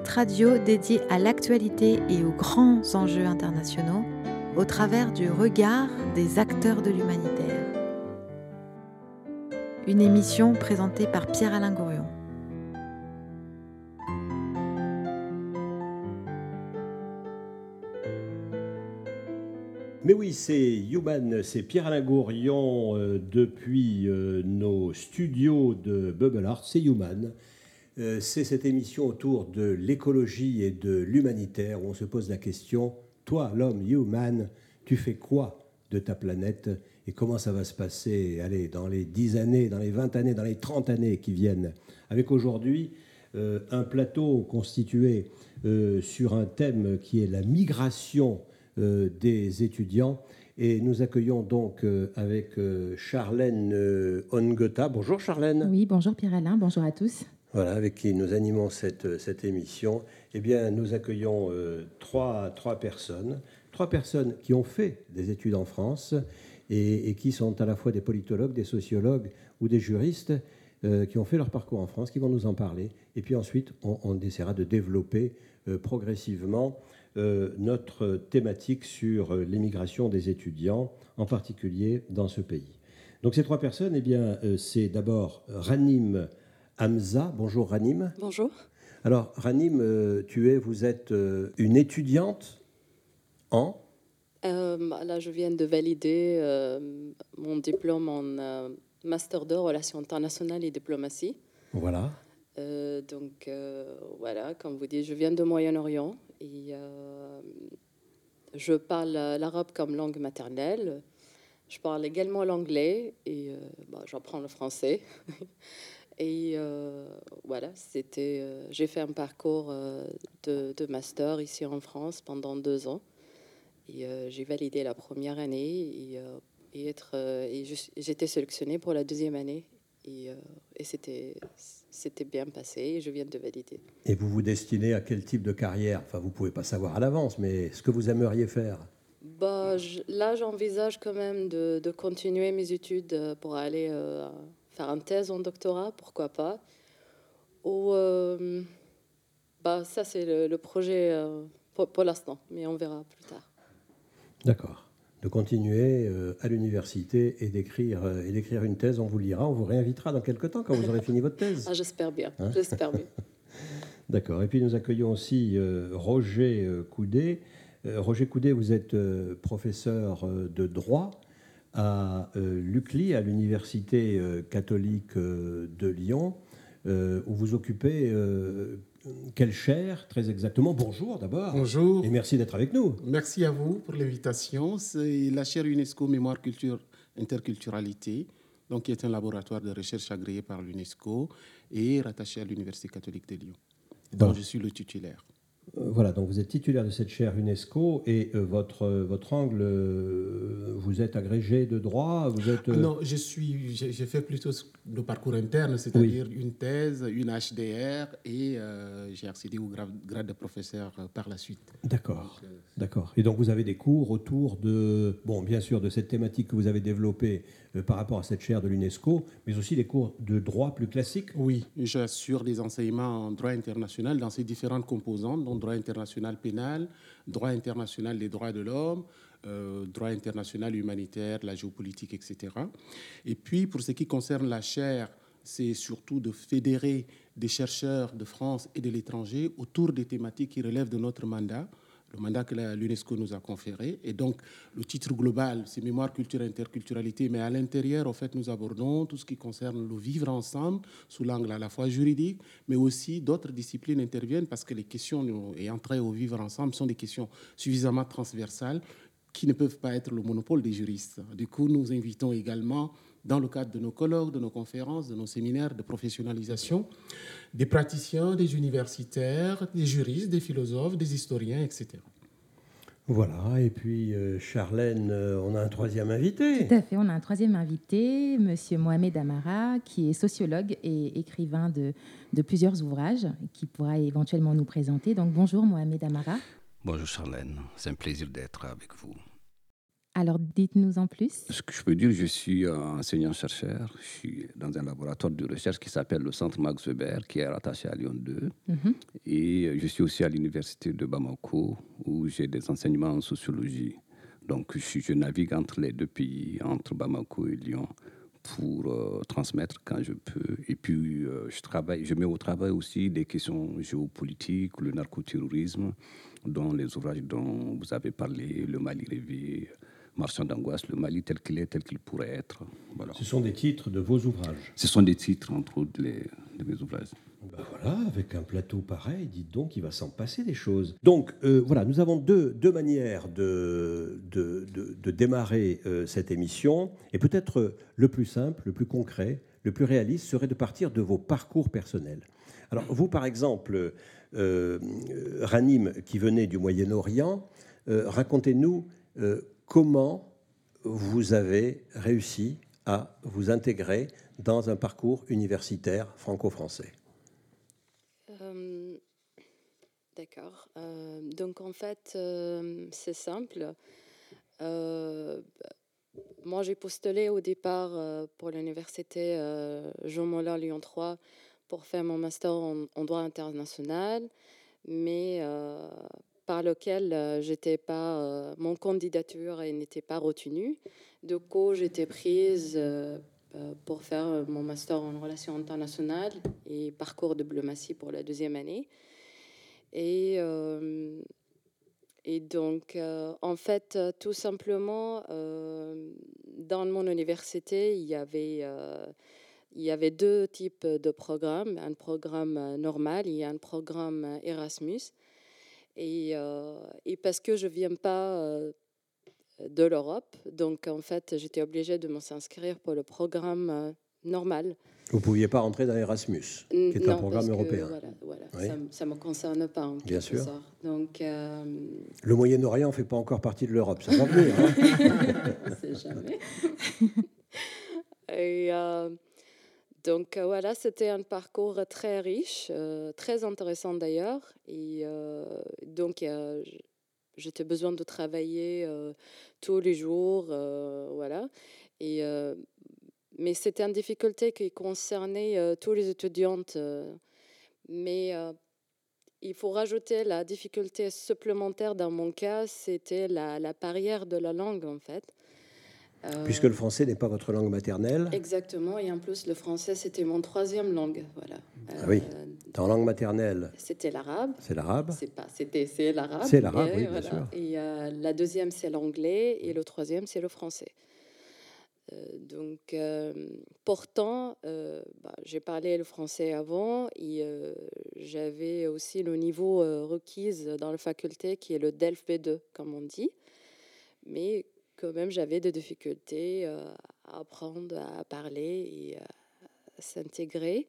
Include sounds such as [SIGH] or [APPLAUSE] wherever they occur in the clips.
Radio dédié à l'actualité et aux grands enjeux internationaux au travers du regard des acteurs de l'humanitaire. Une émission présentée par Pierre-Alain Gourion. Mais oui, c'est Human, c'est Pierre-Alain Gourion euh, depuis euh, nos studios de Bubble Art, c'est Human. Euh, c'est cette émission autour de l'écologie et de l'humanitaire où on se pose la question, toi l'homme, Human, tu fais quoi de ta planète et comment ça va se passer allez, dans les 10 années, dans les 20 années, dans les 30 années qui viennent? Avec aujourd'hui un plateau constitué sur un thème qui est la migration euh, des étudiants. Et nous accueillons donc euh, avec euh, Charlène Ongota. Bonjour Charlène. Oui, bonjour Pierre-Alain, bonjour à tous. Voilà, avec qui nous animons cette, cette émission. Eh bien, nous accueillons trois, trois personnes, trois personnes qui ont fait des études en France et, qui sont à la fois des politologues, des sociologues ou des juristes qui ont fait leur parcours en France, qui vont nous en parler. Et puis ensuite, on, essaiera de développer progressivement euh, notre thématique sur euh, l'émigration des étudiants, en particulier dans ce pays. Donc ces trois personnes, eh bien, euh, c'est d'abord Ranim Hamza. Bonjour Ranim. Bonjour. Alors Ranim, tu es, vous êtes une étudiante en? Là, je viens de valider mon diplôme en master de relations internationales et diplomatie. Voilà. donc voilà, comme vous dites, je viens de Moyen-Orient et euh, je parle l'arabe comme langue maternelle. Je parle également l'anglais et euh, bah, j'apprends le français. [LAUGHS] et euh, voilà, c'était. j'ai fait un parcours de, master ici en France pendant deux ans. Et j'ai validé la première année et, être, et j'étais sélectionnée pour la deuxième année. Et, et c'était c'était bien passé je viens de valider. Et vous vous destinez à quel type de carrière? Enfin, vous ne pouvez pas savoir à l'avance, mais ce que vous aimeriez faire? Bah, Là, j'envisage quand même de, de, continuer mes études euh, pour aller euh, faire une thèse en doctorat, pourquoi pas. Ou, euh, bah, ça, c'est le, le, projet pour, pour l'instant, mais on verra plus tard. D'accord de continuer euh, à l'université et d'écrire euh, et d'écrire une thèse. On vous lira, on vous réinvitera dans quelques temps quand vous aurez fini votre thèse. [LAUGHS] Ah, j'espère bien. Hein j'espère bien. [LAUGHS] D'accord. Et puis nous accueillons aussi euh, Roger Coudet. Roger Coudet, vous êtes professeur de droit à l'UCLI, à l'Université catholique de Lyon, où vous occupez quelle chaire, très exactement? Bonjour d'abord. Bonjour. Et merci d'être avec nous. Merci à vous pour l'invitation. C'est la chaire UNESCO Mémoire, Culture, Interculturalité, donc qui est un laboratoire de recherche agréé par l'UNESCO et rattaché à l'Université catholique de Lyon, dont je suis le titulaire. Euh, voilà, donc vous êtes titulaire de cette chaire UNESCO et euh, votre, euh, votre angle, vous êtes agrégé de droit vous êtes, Non, je suis, j'ai fait plutôt le parcours interne, c'est-à-dire une thèse, une HDR et j'ai accédé au grade, de professeur par la suite. D'accord, d'accord. Et donc vous avez des cours autour de, bon, bien sûr, de cette thématique que vous avez développée par rapport à cette chaire de l'UNESCO, mais aussi des cours de droit plus classiques Oui, j'assure des enseignements en droit international dans ses différentes composantes droit international pénal, droit international des droits de l'homme, euh, droit international humanitaire, la géopolitique, etc. Et puis, pour ce qui concerne la chaire, c'est surtout de fédérer des chercheurs de France et de l'étranger autour des thématiques qui relèvent de notre mandat le mandat que l'UNESCO nous a conféré. Et donc, le titre global, c'est Mémoire, culture, interculturalité. Mais à l'intérieur, en fait, nous abordons tout ce qui concerne le vivre ensemble sous l'angle à la fois juridique, mais aussi d'autres disciplines interviennent parce que les questions et entrées au vivre ensemble sont des questions suffisamment transversales qui ne peuvent pas être le monopole des juristes. Du coup, nous invitons également dans le cadre de nos colloques, de nos conférences, de nos séminaires de professionnalisation, des praticiens, des universitaires, des juristes, des philosophes, des historiens, etc. Voilà, et puis euh, Charlène, euh, on a un troisième invité. Tout à fait, on a un troisième invité, Monsieur Mohamed Amara, qui est sociologue et écrivain de, de plusieurs ouvrages, qui pourra éventuellement nous présenter. Donc bonjour Mohamed Amara. Bonjour Charlène, c'est un plaisir d'être avec vous. Alors, dites-nous en plus. Ce que je peux dire, je suis enseignant-chercheur. Je suis dans un laboratoire de recherche qui s'appelle le Centre Max Weber, qui est rattaché à Lyon 2. Mhm. Et je suis aussi à l'Université de Bamako, où j'ai des enseignements en sociologie. Donc, je, je, navigue entre les deux pays, entre Bamako et Lyon, pour euh, transmettre quand je peux. Et puis, euh, je, travaille, je mets au travail aussi des questions géopolitiques, le narcoterrorisme, dont les ouvrages dont vous avez parlé, le Mali rêvé, Marchand d'angoisse, le Mali tel qu'il est, tel qu'il pourrait être. Voilà. Ce sont des titres de vos ouvrages Ce sont des titres, entre autres, de mes ouvrages. Ben voilà, avec un plateau pareil, dites donc, il va s'en passer des choses. Donc euh, voilà, nous avons deux, deux manières de, de, de, démarrer euh, cette émission. Et peut-être euh, le plus simple, le plus concret, le plus réaliste serait de partir de vos parcours personnels. Alors vous, par exemple, Ranim, qui venait du Moyen-Orient, racontez-nous comment vous avez réussi à vous intégrer dans un parcours universitaire franco-français. Euh, d'accord. Euh, donc en fait, euh, c'est simple. moi, j'ai postulé au départ pour l'université Jean Moulin Lyon 3 pour faire mon master en, droit international, mais par lequel j'étais pas, mon candidature n'était pas retenue. Du coup, j'étais prise pour faire mon master en relations internationales et parcours diplomatie pour la deuxième année. Et, et donc, en fait, tout simplement, dans mon université, il y avait il y avait deux types de programmes, un programme normal et un programme Erasmus. Et, et parce que je ne viens pas de l'Europe. Donc, en fait, j'étais obligée de s'inscrire pour le programme euh, normal. Vous ne pouviez pas rentrer dans Erasmus, qui est un programme européen. voilà, ça ne me concerne pas. En Bien sûr. Donc, euh, Le Moyen-Orient ne fait pas encore partie de l'Europe, ça va venir. Hein [LAUGHS] ne jamais. [LAUGHS] Et, euh, donc voilà, c'était un parcours très riche, très intéressant d'ailleurs. Et donc j'étais besoin de travailler tous les jours, voilà. Et, mais c'était une difficulté qui concernait tous les étudiantes. mais il faut rajouter la difficulté supplémentaire dans mon cas, c'était la, barrière de la langue en fait. Euh, Puisque le français n'est pas votre langue maternelle. Exactement, et en plus le français c'était mon troisième langue, voilà. ah oui. En langue maternelle. C'était l'arabe. C'est l'arabe. C'est pas, c'était, c'est l'arabe. C'est l'arabe, oui, bien sûr. Et euh, la deuxième c'est l'anglais et le troisième c'est le français. Euh, donc, pourtant, bah, j'ai parlé le français avant et j'avais aussi le niveau requis dans la faculté qui est le DELF B2, comme on dit. Mais quand même, j'avais des difficultés euh, à apprendre à parler et à s'intégrer.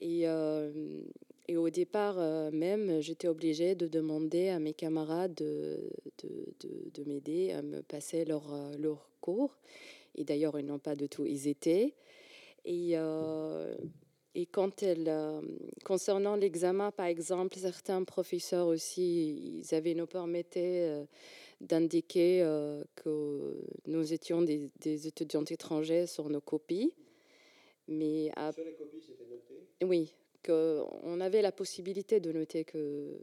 Et, euh, et, au départ même, j'étais obligée de demander à mes camarades de, de, de, m'aider à me passer leur, leur cours. Et d'ailleurs, ils n'ont pas du tout hésité. Et, et quand elle, concernant l'examen, par exemple, certains professeurs aussi, ils avaient nous permettaient d'indiquer euh, que nous étions des, étudiants étrangers sur nos copies. Mais Sur les copies, c'était noté Oui, qu'on avait la possibilité de noter que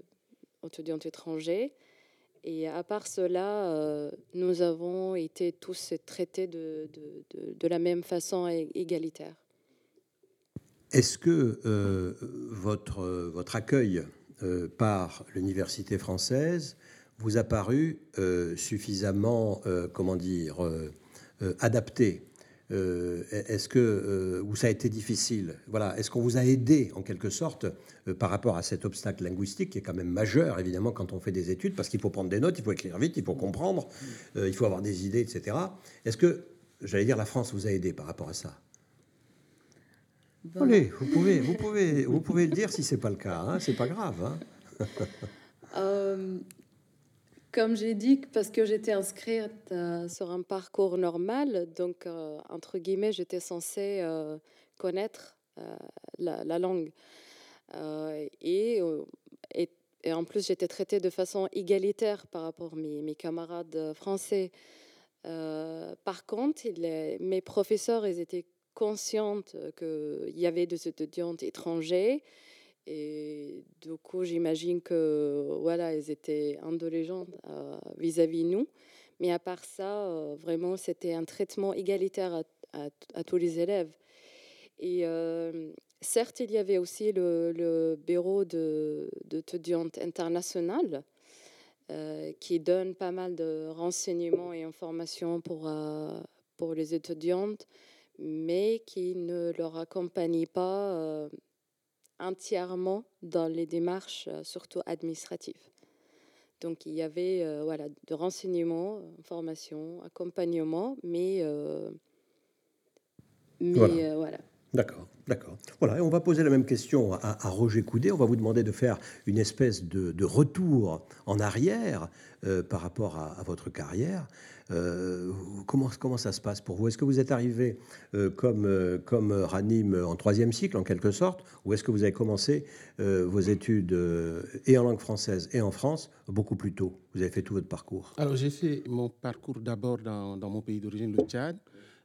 étudiants étrangers. Et à part cela, euh, nous avons été tous traités de, de, de, la même façon égalitaire. Est-ce que euh, votre, votre accueil par l'université française vous a paru euh, suffisamment, euh, comment dire, euh, adapté. Est-ce que ou ça a été difficile? Voilà, est-ce qu'on vous a aidé en quelque sorte par rapport à cet obstacle linguistique qui est quand même majeur évidemment quand on fait des études? Parce qu'il faut prendre des notes, il faut écrire vite, il faut comprendre, il faut avoir des idées, etc. Est-ce que, j'allais dire, la France vous a aidé par rapport à ça? Allez, vous pouvez, vous pouvez, vous pouvez le dire si c'est pas le cas, hein, c'est pas grave. Hein comme j'ai dit, parce que j'étais inscrite euh, sur un parcours normal, donc euh, entre guillemets, j'étais censée euh, connaître la, langue. Et, en plus, j'étais traitée de façon égalitaire par rapport à mes, camarades français. par contre, mes professeurs, ils étaient conscients qu'il y avait des étudiants étrangers. Et du coup, j'imagine que voilà, ils étaient indulgents vis-à-vis de nous. Mais à part ça, vraiment, c'était un traitement égalitaire à, tous les élèves. Et certes, il y avait aussi le, bureau d'étudiantes internationales euh, qui donne pas mal de renseignements et informations pour, euh, pour les étudiantes, mais qui ne leur accompagne pas euh, entièrement dans les démarches, surtout administratives. Donc il y avait voilà, de renseignements, informations, accompagnement, mais, mais voilà. D'accord, d'accord. Voilà, et on va poser la même question à, Roger Coudet. On va vous demander de faire une espèce de, retour en arrière euh, par rapport à, votre carrière. Euh, comment, ça se passe pour vous? Est-ce que vous êtes arrivé euh, comme, comme Ranim en troisième cycle, en quelque sorte, ou est-ce que vous avez commencé vos études et en langue française et en France beaucoup plus tôt? Vous avez fait tout votre parcours? Alors, j'ai fait mon parcours d'abord dans mon pays d'origine, le Tchad.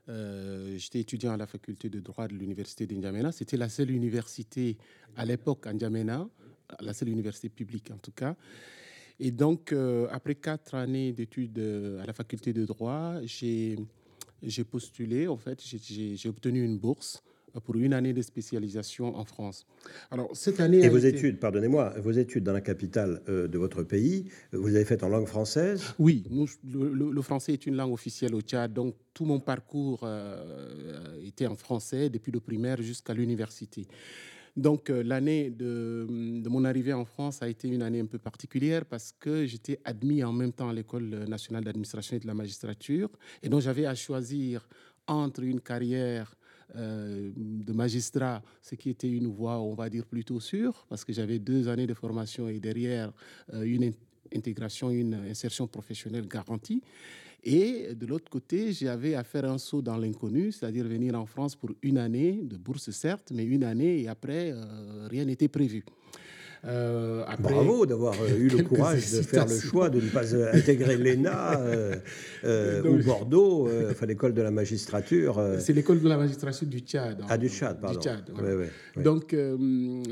Euh, j'étais étudiant à la faculté de droit de l'université d'Indiamena. C'était la seule université à l'époque à N'Djamena, la seule université publique en tout cas. Et donc, euh, après quatre années d'études euh, à la faculté de droit, j'ai postulé, en fait, j'ai obtenu une bourse pour une année de spécialisation en France. Alors, cette année. Et vos études, pardonnez-moi, vos études dans la capitale euh, de votre pays, vous avez faites en langue française? Oui, le, français est une langue officielle au Tchad, donc tout mon parcours euh, était en français depuis le primaire jusqu'à l'université. Donc euh, l'année de, de, mon arrivée en France a été une année un peu particulière parce que j'étais admis en même temps à l'école nationale d'administration et de la magistrature et donc j'avais à choisir entre une carrière euh, de magistrat, ce qui était une voie, on va dire, plutôt sûre, parce que j'avais deux années de formation et derrière euh, une intégration, une insertion professionnelle garantie. Et de l'autre côté, j'avais à faire un saut dans l'inconnu, c'est-à-dire venir en France pour une année de bourse, certes, mais une année et après, euh, rien n'était prévu. Euh, Bravo d'avoir euh, eu le courage de faire le choix de ne pas euh, intégrer l'ENA [LAUGHS] ou Bordeaux, enfin l'école de la magistrature. C'est l'école de la magistrature du Tchad. Ah, du Tchad, pardon. Donc,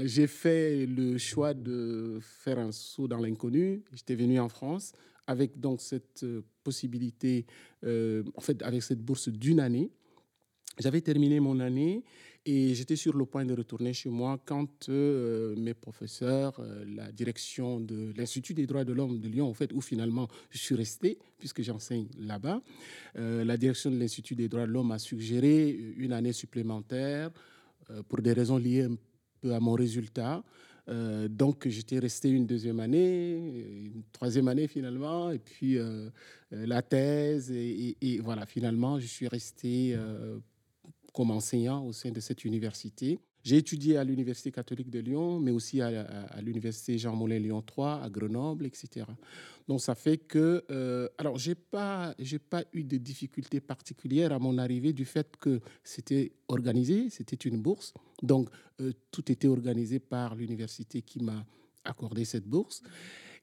j'ai fait le choix de faire un saut dans l'inconnu. J'étais venu en France avec donc cette possibilité, en fait, avec cette bourse d'une année. J'avais terminé mon année et j'étais sur le point de retourner chez moi quand euh, mes professeurs, euh, la direction de l'Institut des droits de l'homme de Lyon, en fait, où finalement je suis resté, puisque j'enseigne là-bas, euh, la direction de l'Institut des droits de l'homme a suggéré une année supplémentaire pour des raisons liées un peu à mon résultat. donc j'étais resté une deuxième année, une troisième année finalement, et puis la thèse, et, voilà, finalement je suis resté comme enseignant au sein de cette université. J'ai étudié à l'Université catholique de Lyon, mais aussi à, l'Université Jean Moulin Lyon 3, à Grenoble, etc. Donc ça fait que, euh, alors j'ai pas, j'ai pas eu de difficultés particulières à mon arrivée du fait que c'était organisé, c'était une bourse, donc euh, tout était organisé par l'université qui m'a accordé cette bourse.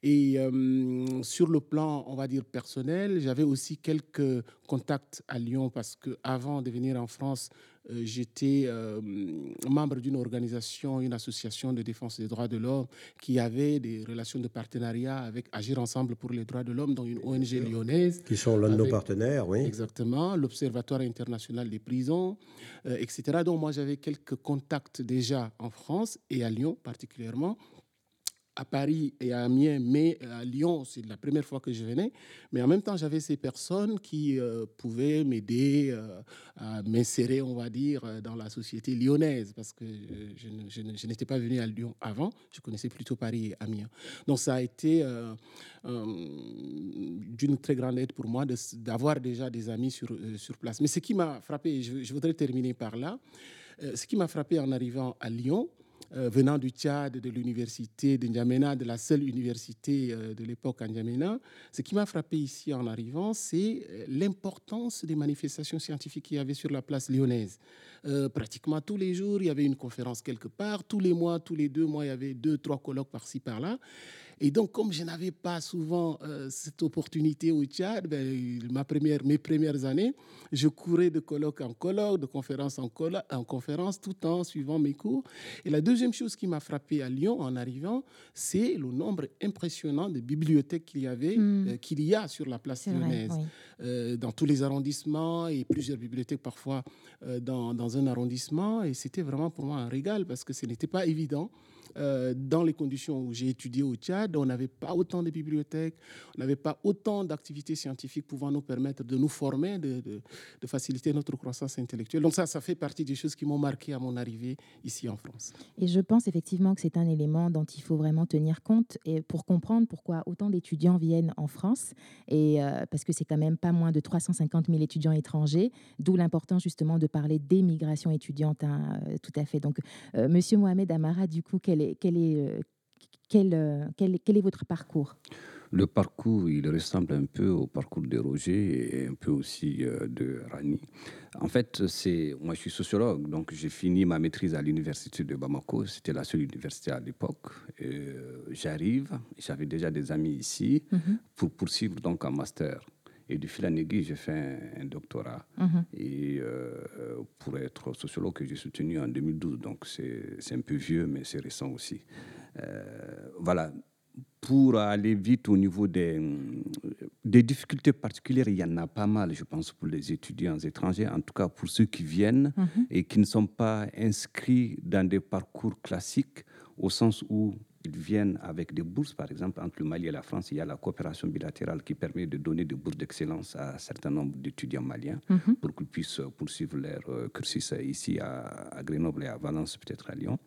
Et euh, sur le plan, on va dire, personnel, j'avais aussi quelques contacts à Lyon parce qu'avant de venir en France, euh, j'étais euh, membre d'une organisation, une association de défense des droits de l'homme qui avait des relations de partenariat avec Agir Ensemble pour les droits de l'homme, dans une ONG lyonnaise. Qui sont l'un de nos partenaires, oui. Exactement, l'Observatoire international des prisons, etc. Donc moi, j'avais quelques contacts déjà en France et à Lyon particulièrement à Paris et à Amiens, mais à Lyon, c'est la première fois que je venais. Mais en même temps, j'avais ces personnes qui euh, pouvaient m'aider euh, à m'insérer, on va dire, dans la société lyonnaise, parce que je, n'étais pas venu à Lyon avant, je connaissais plutôt Paris et Amiens. Donc ça a été euh, d'une très grande aide pour moi d'avoir déjà des amis sur, sur place. Mais ce qui m'a frappé, je, je, voudrais terminer par là, ce qui m'a frappé en arrivant à Lyon, euh, venant du Tchad, de l'université de N'Djamena, de la seule université euh, de l'époque à N'Djamena, ce qui m'a frappé ici en arrivant, c'est euh, l'importance des manifestations scientifiques qu'il y avait sur la place lyonnaise. pratiquement tous les jours, il y avait une conférence quelque part. Tous les mois, tous les deux mois, il y avait deux, trois colloques par-ci, par-là. Et donc, comme je n'avais pas souvent euh, cette opportunité au Tchad, ben, ma première, mes premières années, je courais de colloque en colloque, de conférence en, en conférence, tout en suivant mes cours. Et la deuxième chose qui m'a frappé à Lyon en arrivant, c'est le nombre impressionnant de bibliothèques qu'il y avait, hmm. euh, qu'il y a sur la place lyonnaise, euh, dans tous les arrondissements et plusieurs bibliothèques parfois dans, dans un arrondissement. Et c'était vraiment pour moi un régal parce que ce n'était pas évident euh, dans les conditions où j'ai étudié au Tchad, on n'avait pas autant de bibliothèques, on n'avait pas autant d'activités scientifiques pouvant nous permettre de nous former, de, faciliter notre croissance intellectuelle. Donc ça, ça fait partie des choses qui m'ont marqué à mon arrivée ici en France. Et je pense effectivement que c'est un élément dont il faut vraiment tenir compte et pour comprendre pourquoi autant d'étudiants viennent en France, et euh, parce que c'est quand même pas moins de 350 000 étudiants étrangers, d'où l'importance justement de parler des migrations étudiantes, hein, euh, tout à fait. Donc, Monsieur Mohamed Amara, du coup, quel est quel, est, euh, euh, quel, quel, est votre parcours? Le parcours, il ressemble un peu au parcours de Roger et un peu aussi euh, de Rani. En fait, c'est moi, je suis sociologue, donc j'ai fini ma maîtrise à l'université de Bamako. C'était la seule université à l'époque. J'arrive, j'avais déjà des amis ici mhm. pour poursuivre donc un master. Et de fil en aiguille, j'ai fait un, doctorat. Mhm. Et euh, pour être sociologue, que j'ai soutenu en 2012. Donc c'est un peu vieux, mais c'est récent aussi. Euh, voilà. Pour aller vite au niveau des, des difficultés particulières, il y en a pas mal, je pense, pour les étudiants étrangers, en tout cas pour ceux qui viennent mhm. et qui ne sont pas inscrits dans des parcours classiques, au sens où ils viennent avec des bourses, par exemple, entre le Mali et la France, il y a la coopération bilatérale qui permet de donner des bourses d'excellence à un certain nombre d'étudiants maliens mhm. pour qu'ils puissent poursuivre leur euh, cursus ici à Grenoble et à Valence, peut-être à Lyon.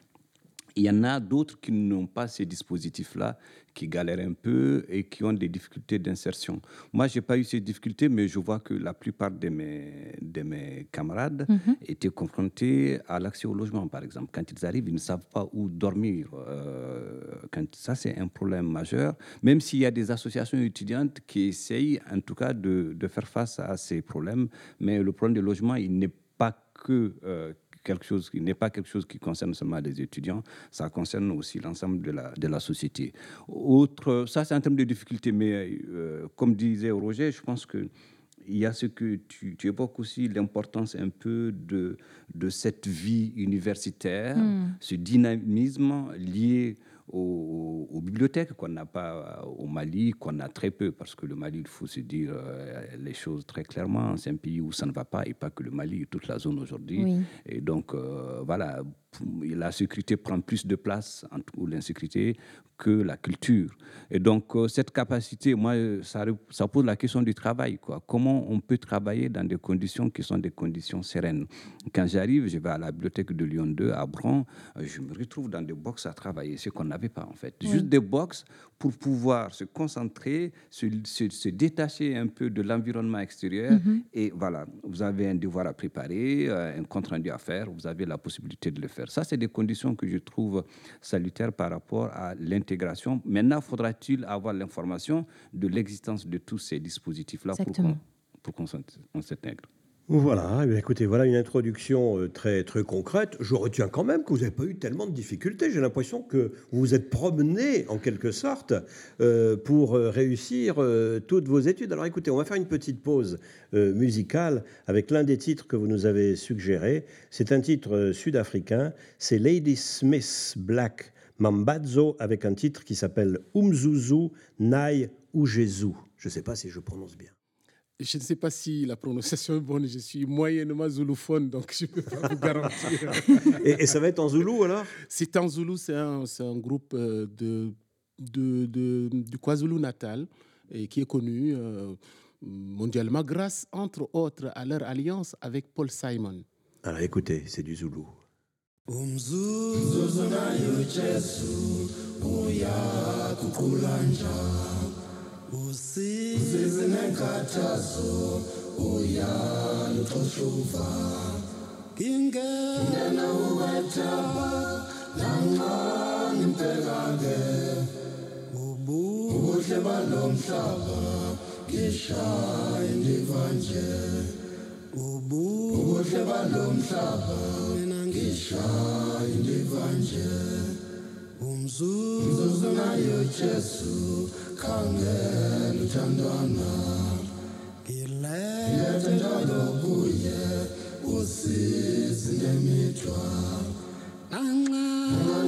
Il y en a d'autres qui n'ont pas ces dispositifs-là, qui galèrent un peu et qui ont des difficultés d'insertion. Moi, je n'ai pas eu ces difficultés, mais je vois que la plupart de mes, de mes camarades mhm. étaient confrontés à l'accès au logement, par exemple. Quand ils arrivent, ils ne savent pas où dormir. Euh, quand, ça, c'est un problème majeur, même s'il y a des associations étudiantes qui essayent, en tout cas, de, de faire face à ces problèmes. Mais le problème du logement, il n'est pas que... Euh, quelque chose qui n'est pas quelque chose qui concerne seulement les étudiants, ça concerne aussi l'ensemble de la, de la société. Autre, ça c'est en termes de difficultés, mais euh, comme disait Roger, je pense que il y a ce que tu, tu évoques aussi, l'importance un peu de, de cette vie universitaire, hmm. ce dynamisme lié aux, bibliothèques qu'on n'a pas au Mali, qu'on a très peu, parce que le Mali, il faut se dire euh, les choses très clairement, c'est un pays où ça ne va pas, et pas que le Mali, toute la zone aujourd'hui. Et donc, euh, voilà, la sécurité prend plus de place, ou l'insécurité, que la culture. Et donc, euh, cette capacité, moi, ça, ça, pose la question du travail. Quoi. Comment on peut travailler dans des conditions qui sont des conditions sereines? Quand j'arrive, je vais à la bibliothèque de Lyon 2 à Bron, je me retrouve dans des box à travailler, ce qu'on n'avait pas en fait. Juste des box pour pouvoir se concentrer, se, se, détacher un peu de l'environnement extérieur. Mm-hmm. Et voilà, vous avez un devoir à préparer, euh, un compte rendu à faire, vous avez la possibilité de le faire. Ça, c'est des conditions que je trouve salutaires par rapport à l'intégration. Maintenant, faudra-t-il avoir l'information de l'existence de tous ces dispositifs-là pour qu'on s'intègre? Voilà, eh écoutez, voilà une introduction euh, très, très concrète. Je retiens quand même que vous n'avez pas eu tellement de difficultés. J'ai l'impression que vous vous êtes promené, en quelque sorte, euh, pour euh, réussir toutes vos études. Alors écoutez, on va faire une petite pause musicale avec l'un des titres que vous nous avez suggéré. C'est un titre sud-africain, c'est Lady Smith Black Mambazo, avec un titre qui s'appelle Umzuzu Nai Ujezu. Je ne sais pas si je prononce bien. Je ne sais pas si la prononciation est bonne, je suis moyennement zoulouphone, donc je ne peux pas vous garantir. [LAUGHS] et, ça va être en zoulou alors? C'est en zoulou, c'est un, un, groupe euh, de, de, de, du KwaZulu-Natal et qui est connu euh, mondialement grâce, entre autres, à leur alliance avec Paul Simon. Alors écoutez, c'est du zoulou. Usize nenkathazo uyaluxoshuva ngingena uwethaba nancane impela-ke ubuhle balo mhlaba ngishaya indiva nje ubuhle balo mhlaba mina ngishaya indiva nje umzuzu nayo Jesu kange luthandwana ilethe njalo kuye usizi ngemithwa nanxa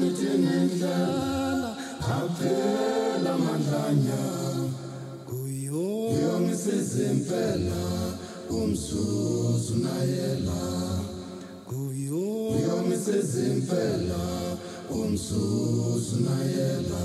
nithi nendlela aphela amandlanya uyomisizimfela umsuzu nayela uyomisizimfela umsuzu nayela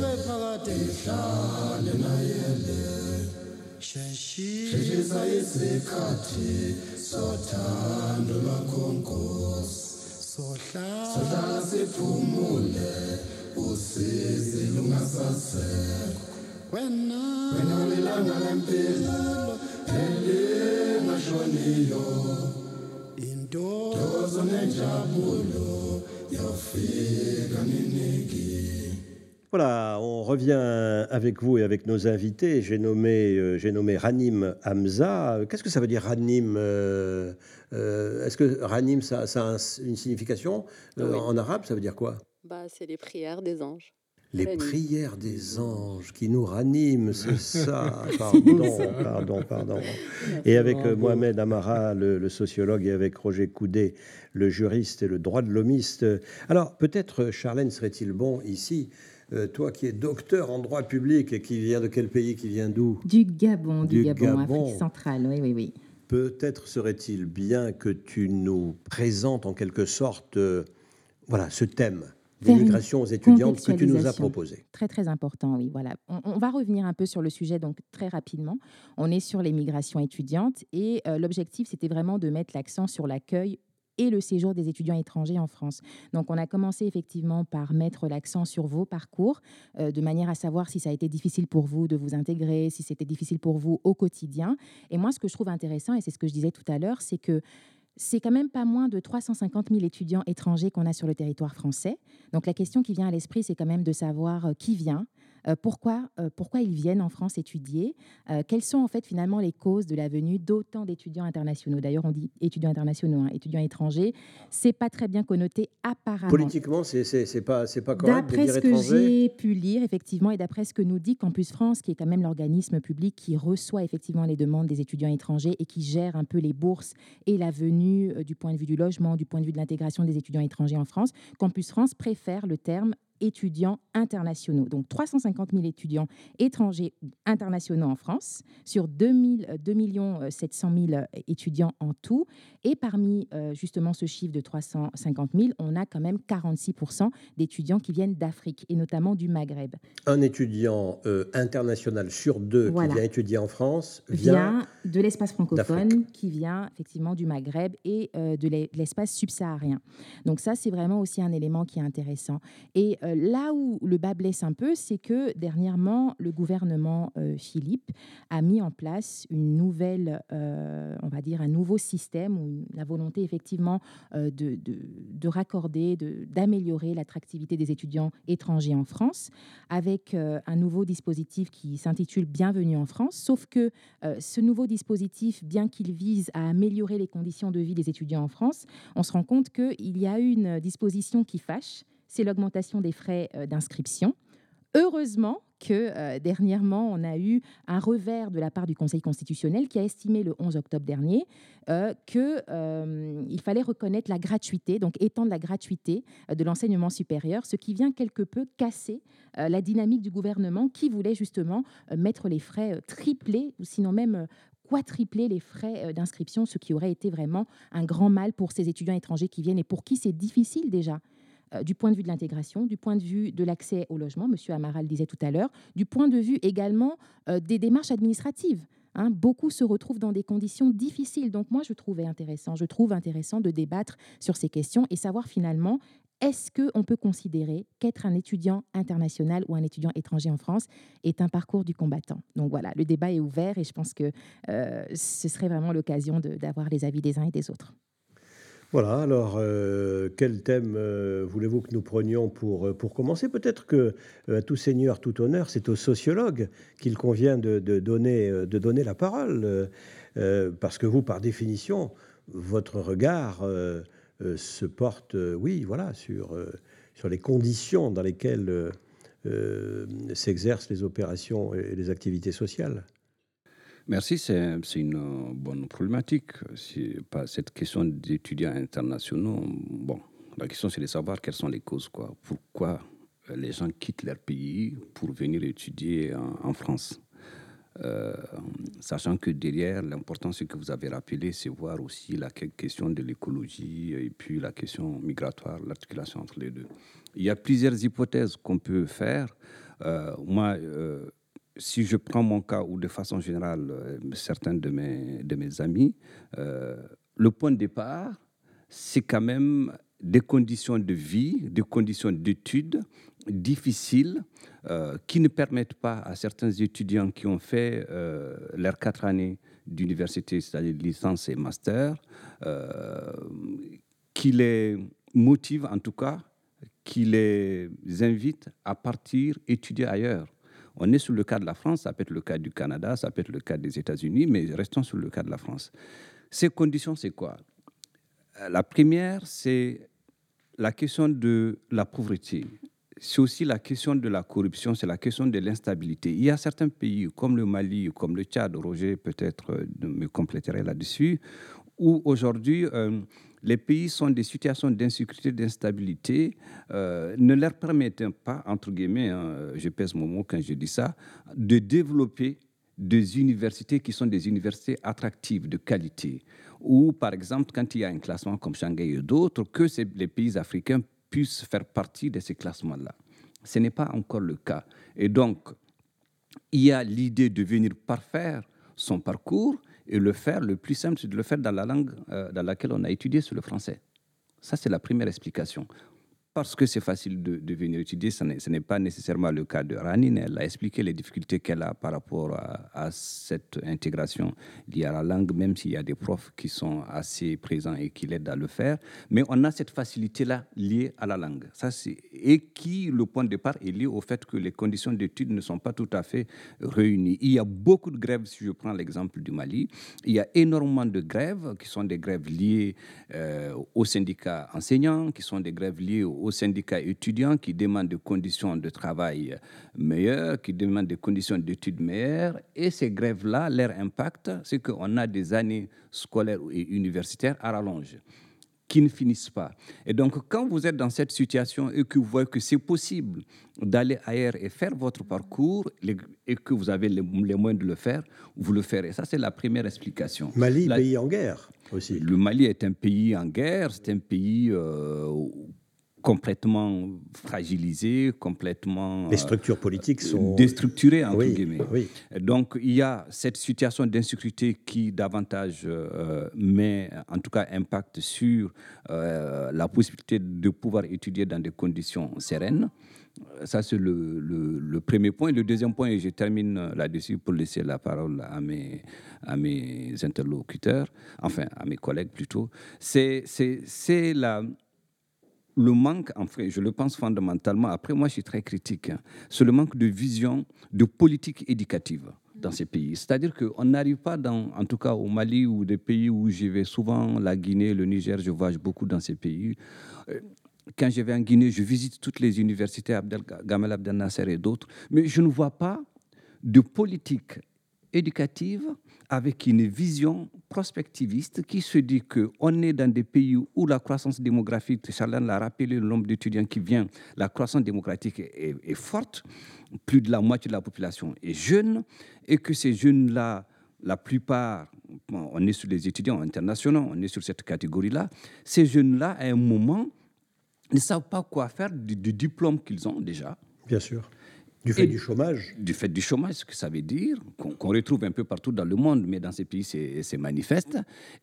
ngihlale nayele sheshisa isikhathi sothando lwakho nkosi sohlala siphumule usizi lungasasekho wena wena ulilanga lempilo elingashoniyo intozo nenjabulo yofika niniki Voilà, on revient avec vous et avec nos invités. J'ai nommé, euh, j'ai nommé Ranim Hamza. Qu'est-ce que ça veut dire Ranim euh, euh, Est-ce que Ranim, ça, ça a un- une signification euh, Oui. En arabe, ça veut dire quoi? Bah, c'est les prières des anges. Les Ranim. prières des anges qui nous raniment, c'est [LAUGHS] ça. Pardon, pardon, pardon. Et avec Mohamed Amara, le, le sociologue, et avec Roger Coudet, le juriste et le droit de l'homiste. Alors, peut-être, Charlène, serait-il bon ici, euh, toi qui es docteur en droit public et qui vient de quel pays, qui vient d'où Du Gabon, du, Du Gabon, Gabon. Afrique centrale, oui, oui, oui. Peut-être serait-il bien que tu nous présentes en quelque sorte euh, voilà, ce thème une migrations étudiantes que tu nous as proposé. Très, très important, oui. Voilà. On, on va revenir un peu sur le sujet, donc très rapidement. On est sur les migrations étudiantes et euh, l'objectif, c'était vraiment de mettre l'accent sur l'accueil et le séjour des étudiants étrangers en France. Donc, on a commencé effectivement par mettre l'accent sur vos parcours, euh, de manière à savoir si ça a été difficile pour vous de vous intégrer, si c'était difficile pour vous au quotidien. Et moi, ce que je trouve intéressant, et c'est ce que je disais tout à l'heure, c'est que c'est quand même pas moins de 350 000 étudiants étrangers qu'on a sur le territoire français. Donc la question qui vient à l'esprit, c'est quand même de savoir euh, qui vient, pourquoi, euh, pourquoi ils viennent en France étudier, euh, quelles sont en fait finalement les causes de la venue d'autant d'étudiants internationaux? D'ailleurs, on dit étudiants internationaux, hein, étudiants étrangers. C'est pas très bien connoté apparemment. Politiquement, c'est pas, c'est pas correct de D'après ce que j'ai pu lire, effectivement, et d'après ce que nous dit Campus France, qui est quand même l'organisme public qui reçoit effectivement les demandes des étudiants étrangers et qui gère un peu les bourses et la venue euh, du point de vue du logement, du point de vue de l'intégration des étudiants étrangers en France, Campus France préfère le terme étudiants internationaux. Donc 350 000 étudiants étrangers internationaux en France, sur 2, 000, 2 700 000 étudiants en tout. Et parmi euh, justement ce chiffre de 350 000, on a quand même 46 d'étudiants qui viennent d'Afrique et notamment du Maghreb. Un étudiant euh, international sur deux Voilà. qui vient étudier en France vient. Vient de l'espace francophone, qui vient effectivement du Maghreb et euh, de l'e- l'espace subsaharien. Donc ça, c'est vraiment aussi un élément qui est intéressant. Et là où le bas blesse un peu, c'est que dernièrement, le gouvernement euh, Philippe a mis en place une nouvelle, euh, on va dire, un nouveau système une- la volonté effectivement euh, de, de, de raccorder, de- d'améliorer l'attractivité des étudiants étrangers en France avec un nouveau dispositif qui s'intitule Bienvenue en France. Sauf que ce nouveau dispositif, bien qu'il vise à améliorer les conditions de vie des étudiants en France, on se rend compte qu'il y a une disposition qui fâche, c'est l'augmentation des frais euh, d'inscription. Heureusement que euh, dernièrement, on a eu un revers de la part du Conseil constitutionnel qui a estimé le 11 octobre dernier euh, qu'il fallait reconnaître la gratuité, donc étendre la gratuité de l'enseignement supérieur, ce qui vient quelque peu casser la dynamique du gouvernement qui voulait justement mettre les frais triplés, sinon même quadrupler les frais d'inscription, ce qui aurait été vraiment un grand mal pour ces étudiants étrangers qui viennent et pour qui c'est difficile déjà euh, du point de vue de l'intégration, du point de vue de l'accès au logement, Monsieur Amaral disait tout à l'heure, du point de vue également euh, des démarches administratives. hein. beaucoup se retrouvent dans des conditions difficiles. Donc moi, je trouvais intéressant, je trouve intéressant de débattre sur ces questions et savoir finalement est-ce qu'on peut considérer qu'être un étudiant international ou un étudiant étranger en France est un parcours du combattant? Donc voilà, le débat est ouvert et je pense que euh, ce serait vraiment l'occasion d'avoir les avis des uns et des autres. Voilà, alors euh, quel thème euh, voulez-vous que nous prenions pour, pour commencer? Peut-être que tout seigneur, tout honneur, c'est aux sociologues qu'il convient de, donner, la parole, parce que vous, par définition, votre regard euh, se porte, euh, oui, voilà, sur, euh, sur les conditions dans lesquelles s'exercent les opérations et les activités sociales. Merci, c'est une bonne problématique. Pas cette question d'étudiants internationaux. Bon, la question c'est de savoir quelles sont les causes, quoi. Pourquoi les gens quittent leur pays pour venir étudier en France? Euh, sachant que derrière, l'important, ce que vous avez rappelé, c'est voir aussi la question de l'écologie et puis la question migratoire, l'articulation entre les deux. Il y a plusieurs hypothèses qu'on peut faire. Euh, moi, euh, si je prends mon cas ou de façon générale, certains de mes, de mes amis, le point de départ, c'est quand même des conditions de vie, des conditions d'études difficiles euh, qui ne permettent pas à certains étudiants qui ont fait euh, leurs quatre années d'université, c'est-à-dire licence et master, euh, qui les motivent en tout cas, qui les invitent à partir étudier ailleurs. On est sur le cas de la France, ça peut être le cas du Canada, ça peut être le cas des États-Unis, mais restons sur le cas de la France. Ces conditions, c'est quoi? La première, c'est la question de la pauvreté. C'est aussi la question de la corruption, c'est la question de l'instabilité. Il y a certains pays comme le Mali, comme le Tchad, Roger peut-être euh, me compléterait là-dessus, où aujourd'hui euh, les pays sont des situations d'insécurité, d'instabilité, euh, ne leur permettent pas, entre guillemets, hein, je pèse mon mot quand je dis ça, de développer des universités qui sont des universités attractives, de qualité ou par exemple quand il y a un classement comme Shanghai et d'autres, que les pays africains puissent faire partie de ces classements-là. Ce n'est pas encore le cas. Et donc, il y a l'idée de venir parfaire son parcours et le faire, le plus simple, c'est de le faire dans la langue euh, dans laquelle on a étudié, sur le français. Ça, c'est la première explication parce que c'est facile de, venir étudier, ce n'est pas nécessairement le cas de Ranine. Elle a expliqué les difficultés qu'elle a par rapport à, cette intégration liée à la langue, même s'il y a des profs qui sont assez présents et qui l'aident à le faire. Mais on a cette facilité-là liée à la langue. Ça, et qui, le point de départ, est lié au fait que les conditions d'études ne sont pas tout à fait réunies. Il y a beaucoup de grèves, si je prends l'exemple du Mali. Il y a énormément de grèves qui sont des grèves liées euh, aux syndicats enseignants, qui sont des grèves liées aux aux syndicats étudiants qui demandent des conditions de travail meilleures, qui demandent des conditions d'études meilleures. Et ces grèves-là, leur impact, c'est qu'on a des années scolaires et universitaires à rallonge qui ne finissent pas. Et donc, quand vous êtes dans cette situation et que vous voyez que c'est possible d'aller ailleurs et faire votre parcours et que vous avez les, moyens de le faire, vous le ferez. Ça, c'est la première explication. Mali, pays en guerre aussi. Le Mali est un pays en guerre, c'est un pays euh, complètement fragilisé, complètement... Les structures politiques sont... Déstructurées, entre guillemets. Donc, il y a cette situation d'insécurité qui davantage euh, met, en tout cas, impact sur euh, la possibilité de pouvoir étudier dans des conditions sereines. Ça, c'est le, le, premier point. Le deuxième point, et je termine là-dessus pour laisser la parole à mes, à mes interlocuteurs, enfin à mes collègues plutôt, c'est la le manque, en fait, je le pense fondamentalement, après moi je suis très critique, hein, c'est le manque de vision, de politique éducative dans ces pays. C'est-à-dire qu'on n'arrive pas, en tout cas au Mali ou des pays où j'y vais souvent, la Guinée, le Niger, je voyage beaucoup dans ces pays. Euh, quand je vais en Guinée, je visite toutes les universités, Abdel, Gamal Abdel Nasser et d'autres, mais je ne vois pas de politique éducative avec une vision prospectiviste qui se dit qu'on est dans des pays où la croissance démographique, Charles l'a rappelé, le nombre d'étudiants qui vient, la croissance démographique est, forte, plus de la moitié de la population est jeune, et que ces jeunes-là, la plupart, on est sur les étudiants internationaux, on est sur cette catégorie-là, ces jeunes-là, à un moment, ne savent pas quoi faire du diplôme qu'ils ont déjà. Bien sûr Du fait du chômage Du fait du chômage, ce que ça veut dire, qu'on retrouve un peu partout dans le monde, mais dans ces pays, c'est manifeste.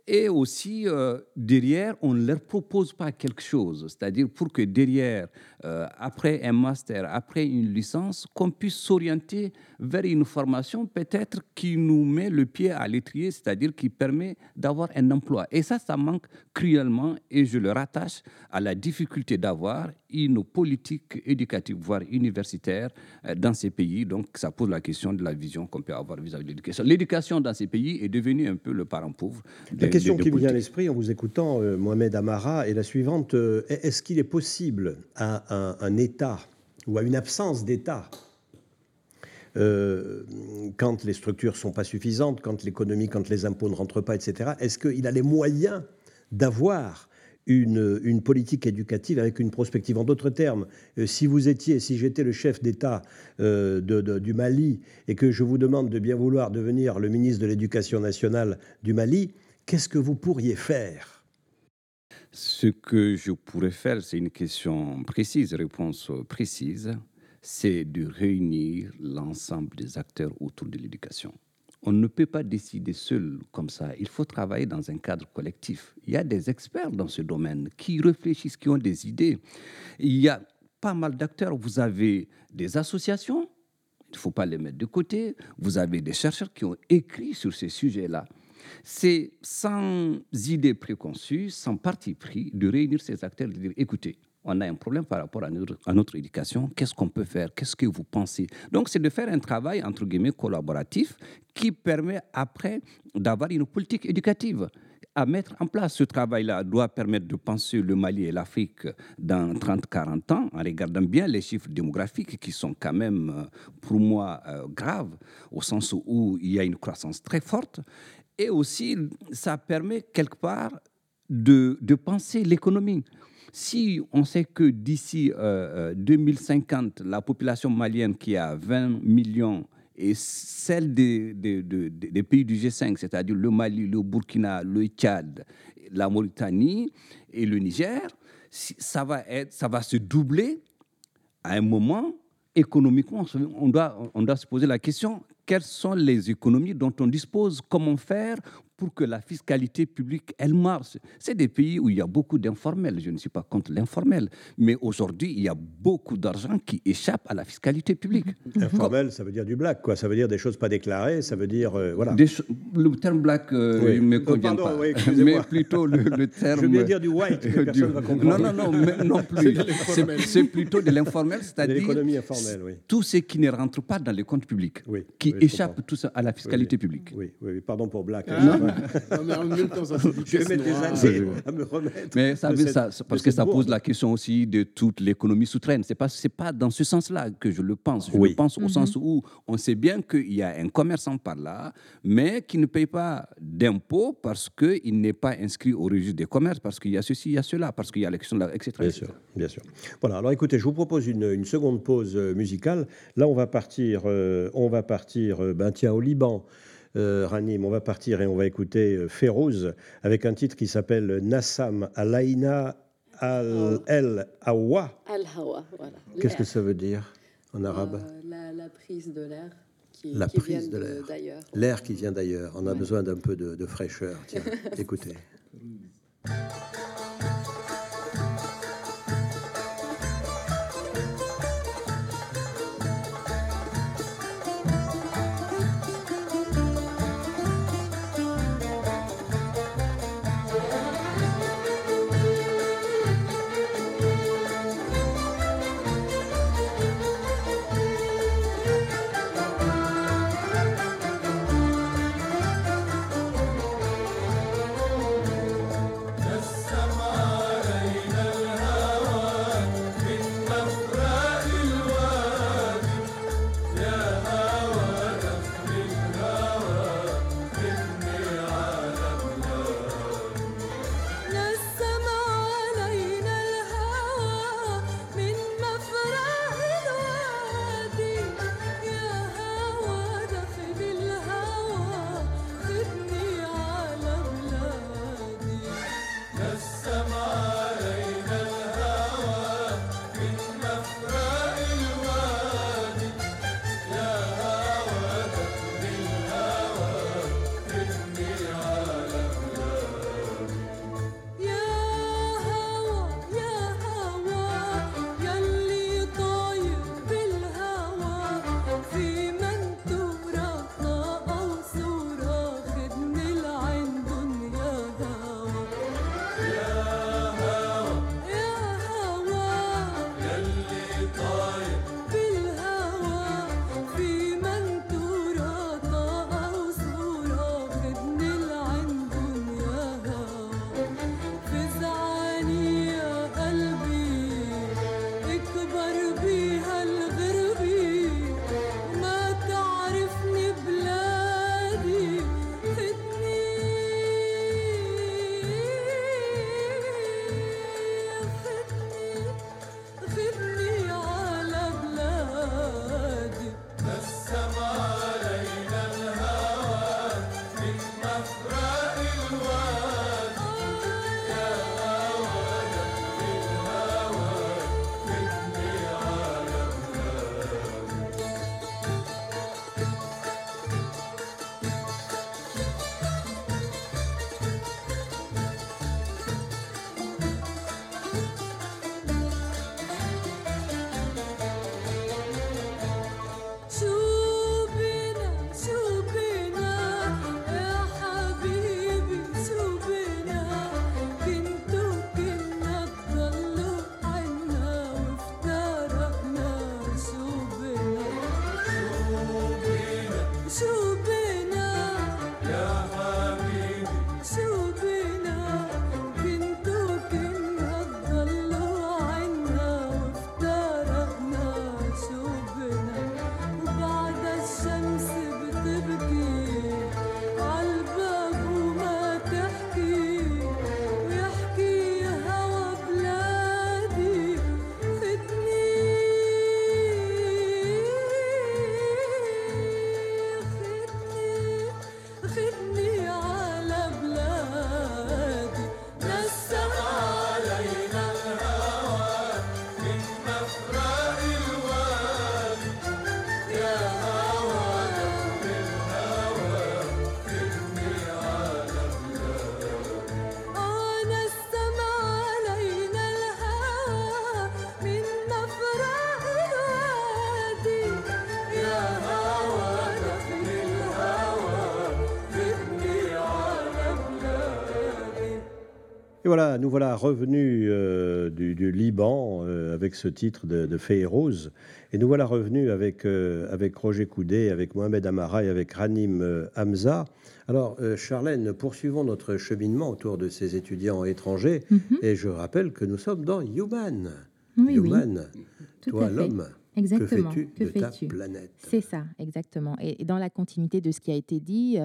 Et aussi, euh, derrière, on ne leur propose pas quelque chose. C'est-à-dire pour que derrière, euh, après un master, après une licence, qu'on puisse s'orienter vers une formation peut-être qui nous met le pied à l'étrier, c'est-à-dire qui permet d'avoir un emploi. Et ça, ça manque cruellement et je le rattache à la difficulté d'avoir une politique éducative, voire universitaire, dans ces pays. Donc, ça pose la question de la vision qu'on peut avoir vis-à-vis de l'éducation. L'éducation dans ces pays est devenue un peu le parent pauvre. la question qui me vient à l'esprit en vous écoutant, euh, Mohamed Amara, est la suivante. Euh, est-ce qu'il est possible à un, État ou à une absence d'État quand les structures ne sont pas suffisantes, quand l'économie, quand les impôts ne rentrent pas, etc., est-ce qu'il a les moyens d'avoir une, politique éducative avec une prospective. En d'autres termes, euh, si vous étiez, si j'étais le chef d'État euh, du Mali et que je vous demande de bien vouloir devenir le ministre de l'Éducation nationale du Mali, qu'est-ce que vous pourriez faire? Ce que je pourrais faire, c'est une question précise, réponse précise, c'est de réunir l'ensemble des acteurs autour de l'éducation. On ne peut pas décider seul comme ça. Il faut travailler dans un cadre collectif. Il y a des experts dans ce domaine qui réfléchissent, qui ont des idées. Il y a pas mal d'acteurs. Vous avez des associations, il ne faut pas les mettre de côté. Vous avez des chercheurs qui ont écrit sur ces sujets-là. C'est sans idée préconçue, sans parti pris, de réunir ces acteurs et de dire écoutez, on a un problème par rapport à notre, éducation, qu'est-ce qu'on peut faire, qu'est-ce que vous pensez? Donc c'est de faire un travail, entre guillemets, collaboratif qui permet après d'avoir une politique éducative à mettre en place. Ce travail-là doit permettre de penser le Mali et l'Afrique dans 30-40 ans, en regardant bien les chiffres démographiques qui sont quand même, euh, pour moi, euh, graves, au sens où il y a une croissance très forte. Et aussi, ça permet quelque part de, de penser l'économie. Si on sait que d'ici 2050, euh, euh, la population malienne qui a 20 millions et celle des, pays du G5, c'est-à-dire le Mali, le Burkina, le Tchad, la Mauritanie et le Niger, ça va, être, ça va se doubler à un moment. Économiquement, on doit, on doit se poser la question quelles sont les économies dont on dispose, comment faire pour que la fiscalité publique, elle marche. C'est des pays où il y a beaucoup d'informels. Je ne suis pas contre l'informel. Mais aujourd'hui, il y a beaucoup d'argent qui échappe à la fiscalité publique. Mhm. Informel, ça veut dire du black, quoi. Ça veut dire des choses pas déclarées. Ça veut dire. Euh, voilà. le terme black euh, ne me convient pas. [LAUGHS] mais plutôt le, [LAUGHS] terme. Je veux dire du white, que personne va comprendre. Non, non, non, [LAUGHS] non plus. C'est plutôt de l'informel, c'est-à-dire. l'économie informelle, oui. Tout ce qui ne rentre pas dans les comptes publics, qui échappe tout ça à la fiscalité publique. Oui, oui, pardon pour black. Ah. non, mais en même temps, ça Je vais mettre des années à me remettre. Mais ça, ça parce que ça pose la question aussi de toute l'économie souterraine. C'est pas, c'est pas dans ce sens-là que je le pense. Je le pense au mhm. sens où on sait bien qu'il y a un commerçant par là, mais qui ne paye pas d'impôts parce qu'il n'est pas inscrit au registre des commerces, parce qu'il y a ceci, il y a cela, parce qu'il y a la question de la, etc. Bien sûr, bien sûr. Voilà. Alors écoutez, je vous propose une, une seconde pause euh, musicale. Là, on va partir, euh, on va partir, euh, ben tiens, au Liban. Euh, Ranim, on va partir et on va écouter euh, Férouz avec un titre qui s'appelle Nassam Alaina Al-El Awa. Al-Hawa, voilà. Qu'est-ce que ça veut dire en arabe? Euh, la, prise de l'air. Qui, la qui prise de l'air. L'air qui vient d'ailleurs. On a besoin d'un peu de, de fraîcheur. Tiens, [LAUGHS] écoutez. Et voilà, nous voilà revenus euh, du, Liban euh, avec ce titre de, de Fée et Rose. Et nous voilà revenus avec, euh, avec Roger Coudé, avec Mohamed Amara et avec Ranim Hamza. Alors, Charlène, poursuivons notre cheminement autour de ces étudiants étrangers. Mhm. Et je rappelle que nous sommes dans Human. Oui, Human, toi l'homme. Exactement. Que fais-tu de ta planète? C'est ça, exactement. Et, dans la continuité de ce qui a été dit,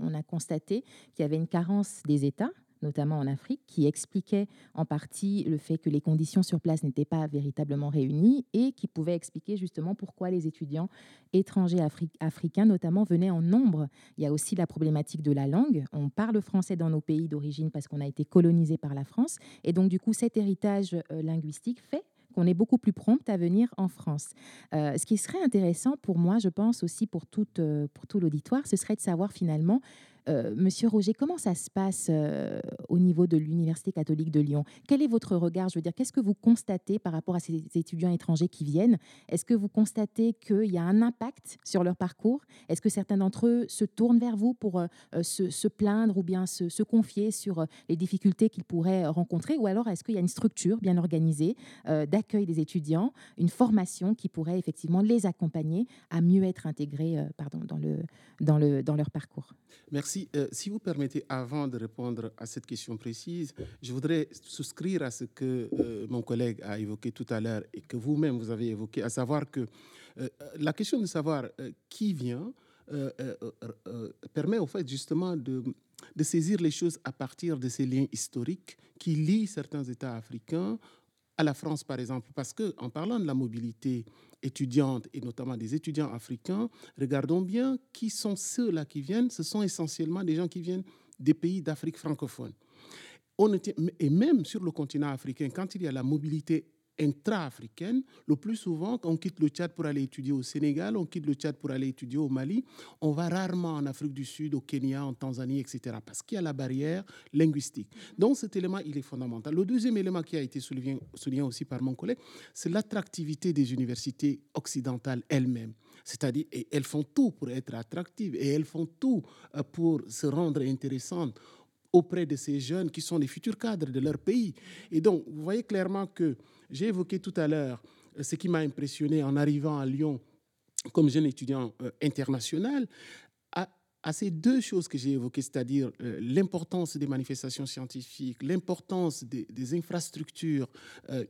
on a constaté qu'il y avait une carence des États notamment en Afrique, qui expliquait en partie le fait que les conditions sur place n'étaient pas véritablement réunies et qui pouvait expliquer justement pourquoi les étudiants étrangers africains, notamment, venaient en nombre. Il y a aussi la problématique de la langue. On parle français dans nos pays d'origine parce qu'on a été colonisé par la France. Et donc, du coup, cet héritage euh, linguistique fait qu'on est beaucoup plus prompt à venir en France. Euh, ce qui serait intéressant pour moi, je pense aussi pour, toute, euh, tout l'auditoire, ce serait de savoir finalement Monsieur Roger, comment ça se passe euh, au niveau de l'Université catholique de Lyon? Quel est votre regard? Je veux dire, qu'est-ce que vous constatez par rapport à ces étudiants étrangers qui viennent? Est-ce que vous constatez qu'il y a un impact sur leur parcours? Est-ce que certains d'entre eux se tournent vers vous pour euh, se, plaindre ou bien se, confier sur les difficultés qu'ils pourraient rencontrer? Ou alors est-ce qu'il y a une structure bien organisée d'accueil des étudiants, une formation qui pourrait effectivement les accompagner à mieux être intégrés pardon, dans, le, dans, le, dans leur parcours? Merci. Euh, si, vous permettez, avant de répondre à cette question précise, je voudrais souscrire à ce que euh, mon collègue a évoqué tout à l'heure et que vous-même vous avez évoqué, à savoir que euh, la question de savoir qui vient permet au fait justement de, de saisir les choses à partir de ces liens historiques qui lient certains États africains à la France, par exemple, parce que en parlant de la mobilité étudiantes et notamment des étudiants africains, regardons bien qui sont ceux-là qui viennent. Ce sont essentiellement des gens qui viennent des pays d'Afrique francophone. On et même sur le continent africain, quand il y a la mobilité intra-africaine. Le plus souvent, on quitte le Tchad pour aller étudier au Sénégal, on quitte le Tchad pour aller étudier au Mali. On va rarement en Afrique du Sud, au Kenya, en Tanzanie, etc. Parce qu'il y a la barrière linguistique. Donc cet élément, il est fondamental. Le deuxième élément qui a été souligné, souligné aussi par mon collègue, c'est l'attractivité des universités occidentales elles-mêmes. C'est-à-dire, elles font tout pour être attractives et elles font tout euh, pour se rendre intéressantes auprès de ces jeunes qui sont les futurs cadres de leur pays. Et donc, vous voyez clairement que j'ai évoqué tout à l'heure euh, ce qui m'a impressionné en arrivant à Lyon comme jeune étudiant euh, international à ces deux choses que j'ai évoquées, c'est-à-dire euh, l'importance des manifestations scientifiques, l'importance des, infrastructures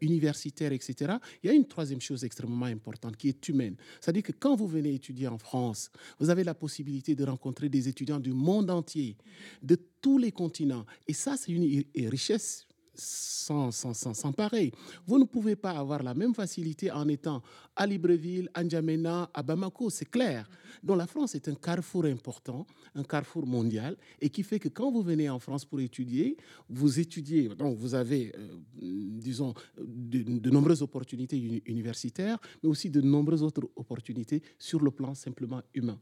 universitaires, etc., il y a une troisième chose extrêmement importante qui est humaine. C'est-à-dire que quand vous venez étudier en France, vous avez la possibilité de rencontrer des étudiants du monde entier, de tous les continents. Et ça, c'est une richesse sans, sans, sans, pareil. Vous ne pouvez pas avoir la même facilité en étant à Libreville, à N'Djamena, à Bamako, c'est clair. Donc la France est un carrefour important, un carrefour mondial, et qui fait que quand vous venez en France pour étudier, vous étudiez, donc vous avez, euh, disons, de, nombreuses opportunités universitaires, mais aussi de nombreuses autres opportunités sur le plan simplement humain.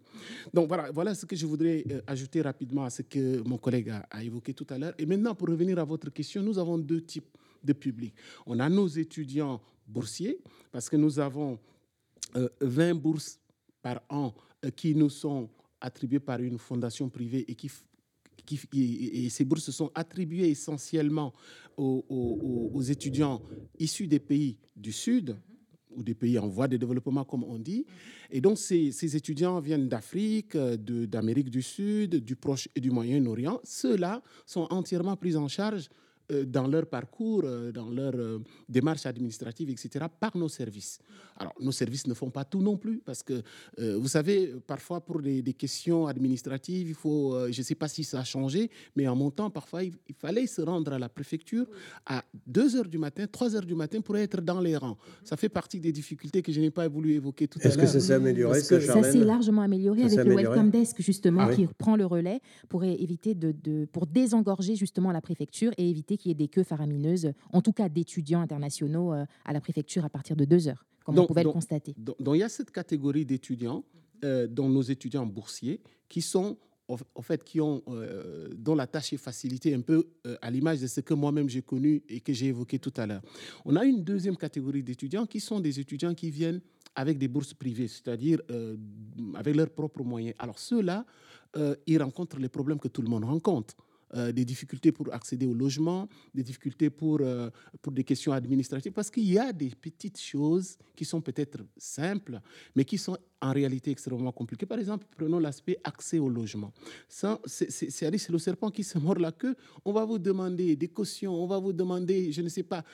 Donc voilà, voilà ce que je voudrais euh, ajouter rapidement à ce que mon collègue a, a évoqué tout à l'heure. Et maintenant, pour revenir à votre question, nous avons deux types de publics. On a nos étudiants boursiers, parce que nous avons 20 euh, bourses par an euh, qui nous sont attribuées par une fondation privée et qui et ces bourses sont attribuées essentiellement aux, étudiants issus des pays du Sud ou des pays en voie de développement, comme on dit. Et donc, ces, ces étudiants viennent d'Afrique, d'Amérique du Sud, du Proche et du Moyen-Orient. Ceux-là sont entièrement pris en charge euh, dans leur parcours, euh, dans leur euh, démarche administrative, etc., par nos services. Alors, nos services ne font pas tout non plus, parce que, vous savez, parfois pour des, questions administratives, il faut, je ne sais pas si ça a changé, mais en mon temps, parfois, il, fallait se rendre à la préfecture à 2 heures du matin, 3 heures du matin pour être dans les rangs. Ça fait partie des difficultés que je n'ai pas voulu évoquer tout à l'heure. Est-ce que ça s'est amélioré, ça, Ça s'est largement amélioré avec le Welcome Desk, justement, ah qui prend le relais pour éviter de, de, pour désengorger justement la préfecture et éviter qu'il y ait des queues faramineuses, en tout cas d'étudiants internationaux euh, à la préfecture à partir de deux heures, comme on pouvait le constater. Donc, il y a cette catégorie d'étudiants, euh, dont nos étudiants boursiers, qui sont en fait, qui ont, euh, dont la tâche est facilitée un peu à l'image de ce que moi-même j'ai connu et que j'ai évoqué tout à l'heure. On a une deuxième catégorie d'étudiants qui sont des étudiants qui viennent avec des bourses privées, c'est-à-dire avec leurs propres moyens. Alors ceux-là, ils rencontrent les problèmes que tout le monde rencontre. Des difficultés pour accéder au logement, des difficultés pour, pour des questions administratives, parce qu'il y a des petites choses qui sont peut-être simples, mais qui sont en réalité extrêmement compliquées. Par exemple, prenons l'aspect accès au logement. C'est le serpent qui se mord la queue. On va vous demander des cautions, on va vous demander, je ne sais pas,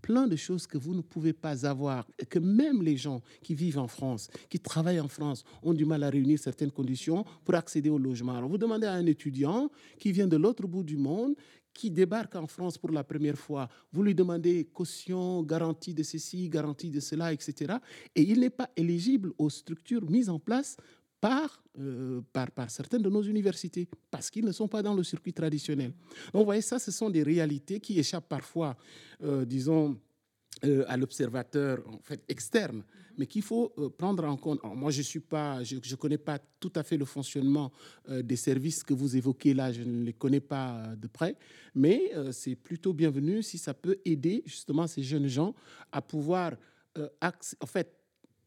plein de choses que vous ne pouvez pas avoir et que même les gens qui vivent en France, qui travaillent en France, ont du mal à réunir certaines conditions pour accéder au logement. Alors vous demandez à un étudiant qui vient de l'autre bout du monde, qui débarque en France pour la première fois, vous lui demandez caution, garantie de ceci, garantie de cela, etc. Et il n'est pas éligible aux structures mises en place par, euh, par, par, certaines de nos universités, parce qu'ils ne sont pas dans le circuit traditionnel. Donc, vous voyez, ça, ce sont des réalités qui échappent parfois, euh, disons, euh, à l'observateur en fait externe, mais qu'il faut prendre en compte. moi, je suis pas, je connais pas tout à fait le fonctionnement des services que vous évoquez là, je ne les connais pas de près, mais c'est plutôt bienvenu si ça peut aider justement ces jeunes gens à pouvoir, en fait,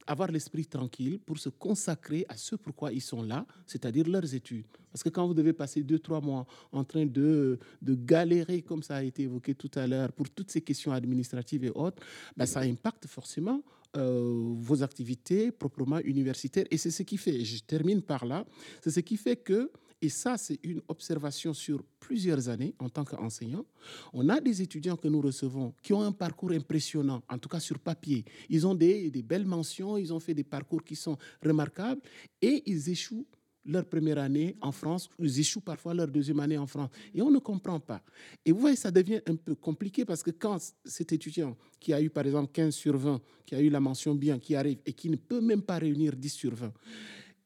avoir l'esprit tranquille pour se consacrer à ce pourquoi ils sont là, c'est-à-dire leurs études. Parce que quand vous devez passer deux, trois mois en train de, de galérer, comme ça a été évoqué tout à l'heure, pour toutes ces questions administratives et autres, ben ça impacte forcément euh, vos activités proprement universitaires. Et c'est ce qui fait, je termine par là, c'est ce qui fait que et ça, c'est une observation sur plusieurs années en tant qu'enseignant. On a des étudiants que nous recevons qui ont un parcours impressionnant, en tout cas sur papier. Ils ont des, belles mentions, ils ont fait des parcours qui sont remarquables et ils échouent leur première année en France, ils échouent parfois leur deuxième année en France. Et on ne comprend pas. Et vous voyez, ça devient un peu compliqué parce que quand cet étudiant qui a eu par exemple 15 sur 20, qui a eu la mention bien, qui arrive et qui ne peut même pas réunir 10 sur 20,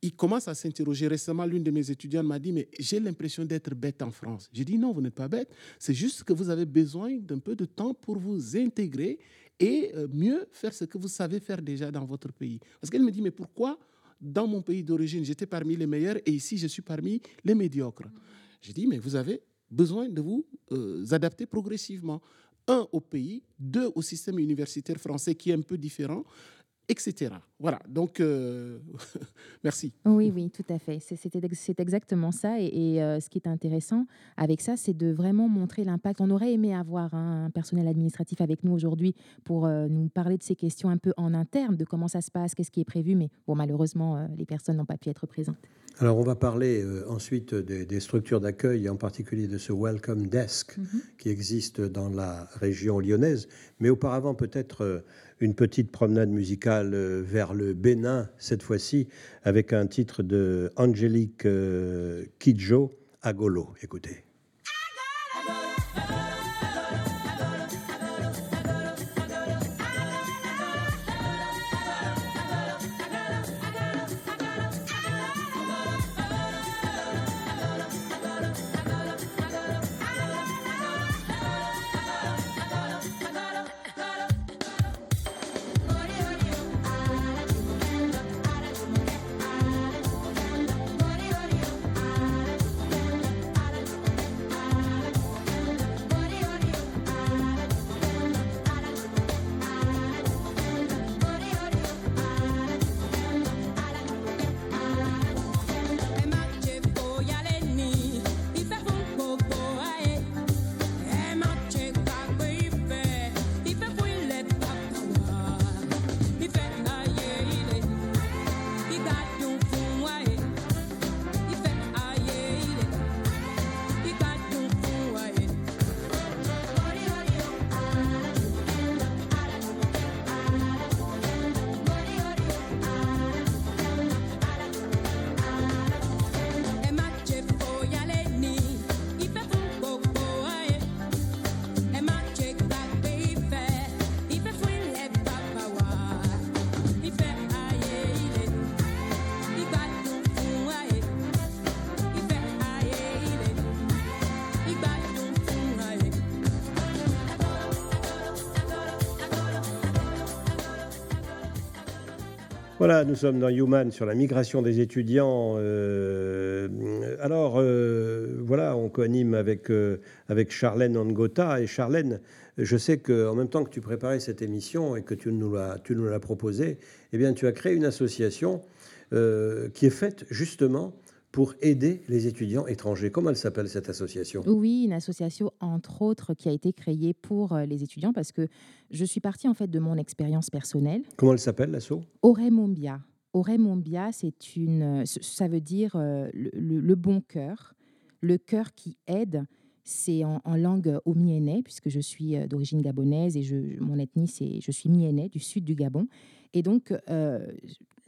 il commence à s'interroger. Récemment, l'une de mes étudiantes m'a dit, mais j'ai l'impression d'être bête en France. J'ai dit, non, vous n'êtes pas bête. C'est juste que vous avez besoin d'un peu de temps pour vous intégrer et euh, mieux faire ce que vous savez faire déjà dans votre pays. Parce qu'elle me dit, mais pourquoi dans mon pays d'origine, j'étais parmi les meilleurs et ici, je suis parmi les médiocres? J'ai dit, mais vous avez besoin de vous euh, adapter progressivement. Un, au pays, deux, au système universitaire français qui est un peu différent, etc. Voilà, donc euh, [LAUGHS] merci. Oui, oui, tout à fait. C'est exactement ça. Et, euh, ce qui est intéressant avec ça, c'est de vraiment montrer l'impact. On aurait aimé avoir un personnel administratif avec nous aujourd'hui pour euh, nous parler de ces questions un peu en interne, de comment ça se passe, qu'est-ce qui est prévu. Mais bon, malheureusement, les personnes n'ont pas pu être présentes. Alors, on va parler ensuite des, structures d'accueil, en particulier de ce Welcome Desk mhm. qui existe dans la région lyonnaise. Mais auparavant, peut-être une petite promenade musicale euh, vers le Bénin, cette fois-ci, avec un titre de Angélique euh, Kidjo, Agolo. Écoutez. Voilà, nous sommes dans Human sur la migration des étudiants. Euh, alors, euh, voilà, on coanime avec, euh, avec Charlène Angota. Et Charlène, je sais qu'en même temps que tu préparais cette émission et que tu nous l'as proposée, eh bien, tu as créé une association qui est faite justement pour aider les étudiants étrangers. Comment elle s'appelle cette association? Oui, une association entre autres qui a été créée pour euh, les étudiants parce que je suis partie en fait de mon expérience personnelle. Comment elle s'appelle l'asso? Oremombia. Oremombia, c'est une, ça veut dire euh, le, le, bon cœur, le cœur qui aide. C'est en, langue omiénais puisque je suis euh, d'origine gabonaise et je, mon ethnie c'est je suis miénais du sud du Gabon. Et donc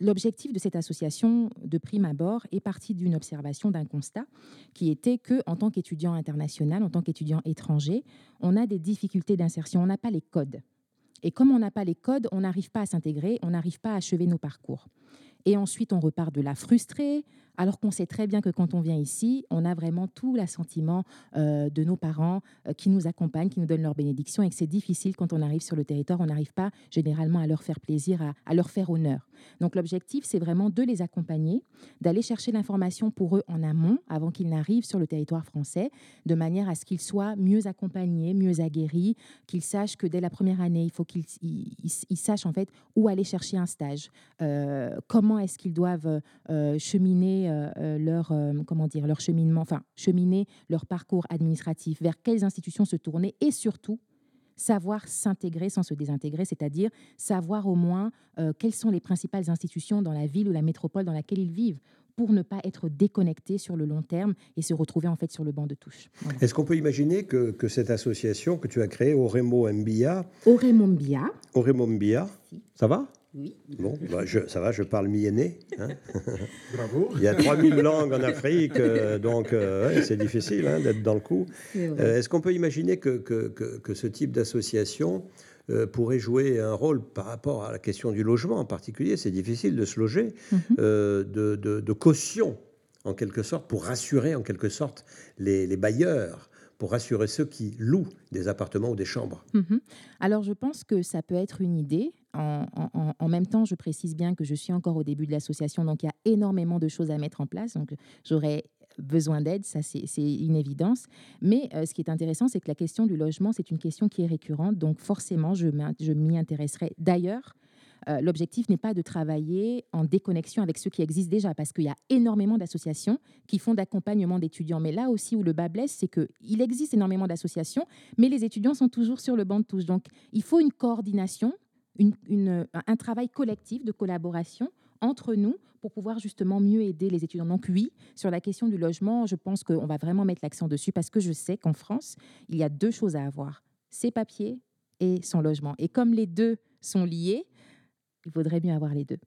L'objectif de cette association, de prime abord, est parti d'une observation, d'un constat, qui était que, en tant qu'étudiant international, en tant qu'étudiant étranger, on a des difficultés d'insertion, on n'a pas les codes. Et comme on n'a pas les codes, on n'arrive pas à s'intégrer, on n'arrive pas à achever nos parcours. Et ensuite, on repart de là frustré, alors qu'on sait très bien que quand on vient ici, on a vraiment tout l'assentiment euh, de nos parents euh, qui nous accompagnent, qui nous donnent leur bénédiction, et que c'est difficile quand on arrive sur le territoire, on n'arrive pas généralement à leur faire plaisir, à, leur faire honneur. Donc l'objectif, c'est vraiment de les accompagner, d'aller chercher l'information pour eux en amont, avant qu'ils n'arrivent sur le territoire français, de manière à ce qu'ils soient mieux accompagnés, mieux aguerris, qu'ils sachent que dès la première année, il faut qu'ils sachent en fait où aller chercher un stage, euh, comment est-ce qu'ils doivent cheminer leur, euh, comment dire, leur cheminement, enfin, cheminer leur parcours administratif, vers quelles institutions se tourner et surtout savoir s'intégrer sans se désintégrer, c'est-à-dire savoir au moins quelles sont les principales institutions dans la ville ou la métropole dans laquelle ils vivent pour ne pas être déconnecté sur le long terme et se retrouver en fait sur le banc de touche. Est-ce qu'on peut imaginer que, que, cette association que tu as créée, Oremo Mbia... Oremo Mbia. Oremo Mbia, ça va? Oui. Bon, bah, je, ça va, je parle mienné. Hein [LAUGHS] Bravo. Il y a 3000 langues en Afrique, euh, donc euh, c'est difficile hein, d'être dans le coup. Euh, est-ce qu'on peut imaginer que, que, que, ce type d'association pourrait jouer un rôle par rapport à la question du logement en particulier? C'est difficile de se loger, mhm. de, de, de, caution en quelque sorte, pour rassurer en quelque sorte les, les bailleurs pour rassurer ceux qui louent des appartements ou des chambres. Mhm. Alors je pense que ça peut être une idée. En, même temps, je précise bien que je suis encore au début de l'association, donc il y a énormément de choses à mettre en place. Donc j'aurais besoin d'aide, ça c'est une évidence. Mais euh, ce qui est intéressant, c'est que la question du logement, c'est une question qui est récurrente. Donc forcément, je m'y intéresserai. D'ailleurs, euh, l'objectif n'est pas de travailler en déconnexion avec ceux qui existent déjà, parce qu'il y a énormément d'associations qui font d'accompagnement d'étudiants. Mais là aussi où le bas blesse, c'est qu'il existe énormément d'associations, mais les étudiants sont toujours sur le banc de touche. Donc il faut une coordination, un travail collectif de collaboration entre nous pour pouvoir justement mieux aider les étudiants. Donc oui, sur la question du logement, je pense qu'on va vraiment mettre l'accent dessus parce que je sais qu'en France, il y a deux choses à avoir, ses papiers et son logement. Et comme les deux sont liés, il faudrait mieux avoir les deux.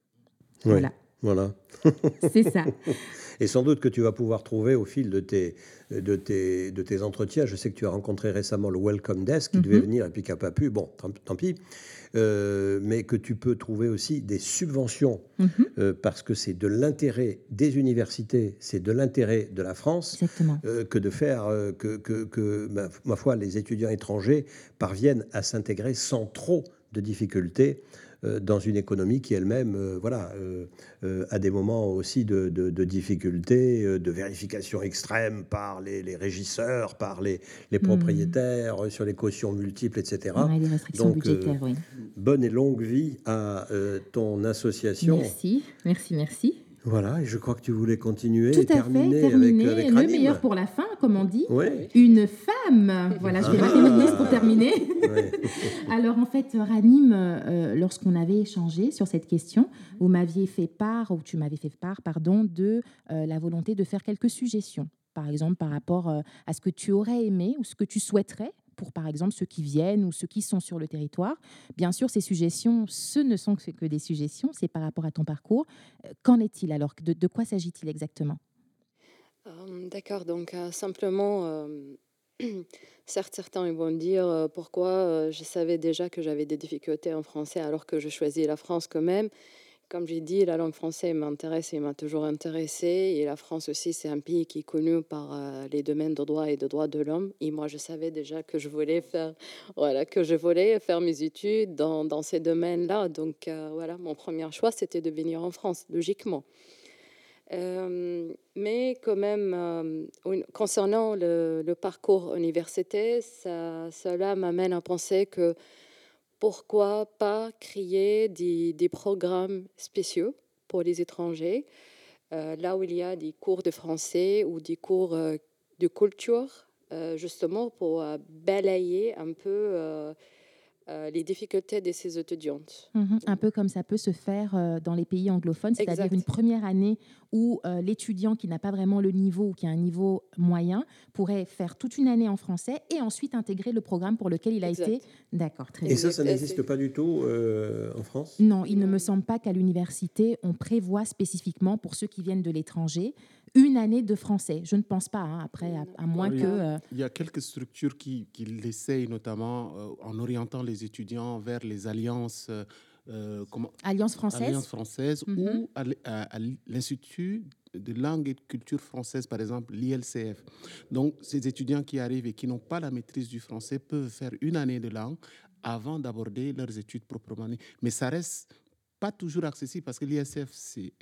Voilà. Voilà. [LAUGHS] C'est ça. [LAUGHS] Et sans doute que tu vas pouvoir trouver au fil de tes, de, tes, de tes entretiens, je sais que tu as rencontré récemment le Welcome Desk qui devait mhm. venir et puis qui n'a pas pu, bon, tant, pis, euh, mais que tu peux trouver aussi des subventions mhm. euh, parce que c'est de l'intérêt des universités, c'est de l'intérêt de la France euh, que de faire que, que, que ma, ma, foi, les étudiants étrangers parviennent à s'intégrer sans trop de difficultés dans une économie qui elle-même euh, voilà, euh, a des moments aussi de, de, difficultés, de vérification extrême par les, les régisseurs, par les, les hmm. propriétaires, sur les cautions multiples, etc. Donc, oui. bonne et longue vie à ton association. Merci, merci, merci. Voilà, et je crois que tu voulais continuer Tout et terminer, fait, terminer avec, le meilleur pour la fin, comme on dit. Une femme. Voilà, je vais ah. rater pour terminer. [LAUGHS] Alors en fait, Ranim, euh, lorsqu'on avait échangé sur cette question, vous m'aviez fait part, ou tu m'avais fait part, pardon, de euh, la volonté de faire quelques suggestions. Par exemple, par rapport euh, à ce que tu aurais aimé ou ce que tu souhaiterais pour, par exemple, ceux qui viennent ou ceux qui sont sur le territoire. Bien sûr, ces suggestions, ce ne sont que des suggestions, c'est par rapport à ton parcours. Euh, qu'en est-il alors? De, quoi s'agit-il exactement? Euh, D'accord, donc euh, simplement, [CLEARS THROAT] certes, certains vont dire pourquoi je savais déjà que j'avais des difficultés en français alors que je choisis la France quand même. Comme j'ai dit, la langue française m'intéresse et m'a toujours intéressé. Et la France aussi, c'est un pays qui est connu par euh, les domaines de droit et de droits de l'homme. Et moi, je savais déjà que je voulais faire, voilà, que je voulais faire mes études dans, ces domaines-là. Donc, euh, voilà, mon premier choix, c'était de venir en France, logiquement. Euh, mais quand même, concernant le, parcours universitaire, ça, cela m'amène à penser que pourquoi pas créer des, programmes spéciaux pour les étrangers là où il y a des cours de français ou des cours de culture, justement pour balayer un peu euh, les difficultés de ces étudiantes. Mhm. un peu comme ça peut se faire euh, dans les pays anglophones, c'est-à-dire une première année où euh, l'étudiant qui n'a pas vraiment le niveau ou qui a un niveau moyen pourrait faire toute une année en français et ensuite intégrer le programme pour lequel il a été. D'accord, très bien. Et ça, ça n'existe pas du tout en France? Non, il ne me semble pas qu'à l'université, on prévoit spécifiquement pour ceux qui viennent de l'étranger une année de français. Je ne pense pas, hein, après, à, moins que... Euh, il y a quelques structures qui, qui l'essayent, notamment euh, en orientant les étudiants vers les alliances... Euh, comment, Alliance française, Alliance française ou mhm. à, l'Institut de langue et de culture française, par exemple, l'ILCF. Donc, ces étudiants qui arrivent et qui n'ont pas la maîtrise du français peuvent faire une année de langue avant d'aborder leurs études proprement Mais ça reste pas toujours accessible parce que l'ILCF, c'est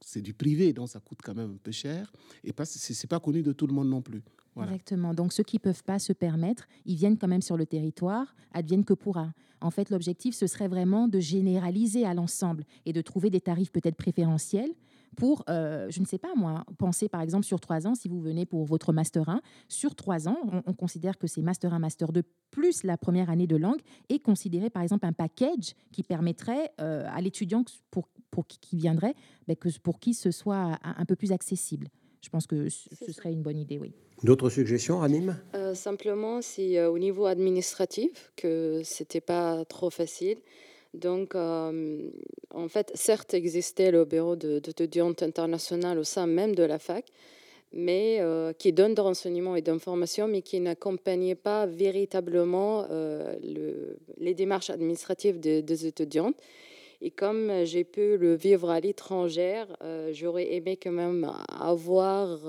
c'est du privé, donc ça coûte quand même un peu cher. Et ce n'est pas connu de tout le monde non plus. Exactement. Donc ceux qui ne peuvent pas se permettre, ils viennent quand même sur le territoire, adviennent que pourra. En fait, l'objectif, ce serait vraiment de généraliser à l'ensemble et de trouver des tarifs peut-être préférentiels pour, euh, je ne sais pas moi, penser par exemple sur trois ans, si vous venez pour votre Master 1, sur trois ans, on, considère que c'est Master 1, Master 2, plus la première année de langue, et considérer par exemple un package qui permettrait euh, à l'étudiant pour, pour qui, viendrait, ben, que pour qui ce soit un, peu plus accessible. Je pense que ce serait une bonne idée, oui. D'autres suggestions, Anime? Euh, Simplement, c'est au niveau administratif que c'était pas trop facile. Donc, euh, en fait, certes, existait le bureau d'étudiants international au sein même de la fac, mais euh, qui donne des renseignements et d'informations, mais qui n'accompagnait pas véritablement euh, le, les démarches administratives des, étudiantes. Et comme j'ai pu le vivre à l'étranger, j'aurais aimé quand même avoir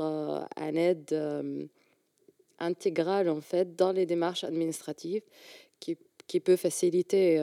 une aide intégrale en fait dans les démarches administratives qui, qui peut faciliter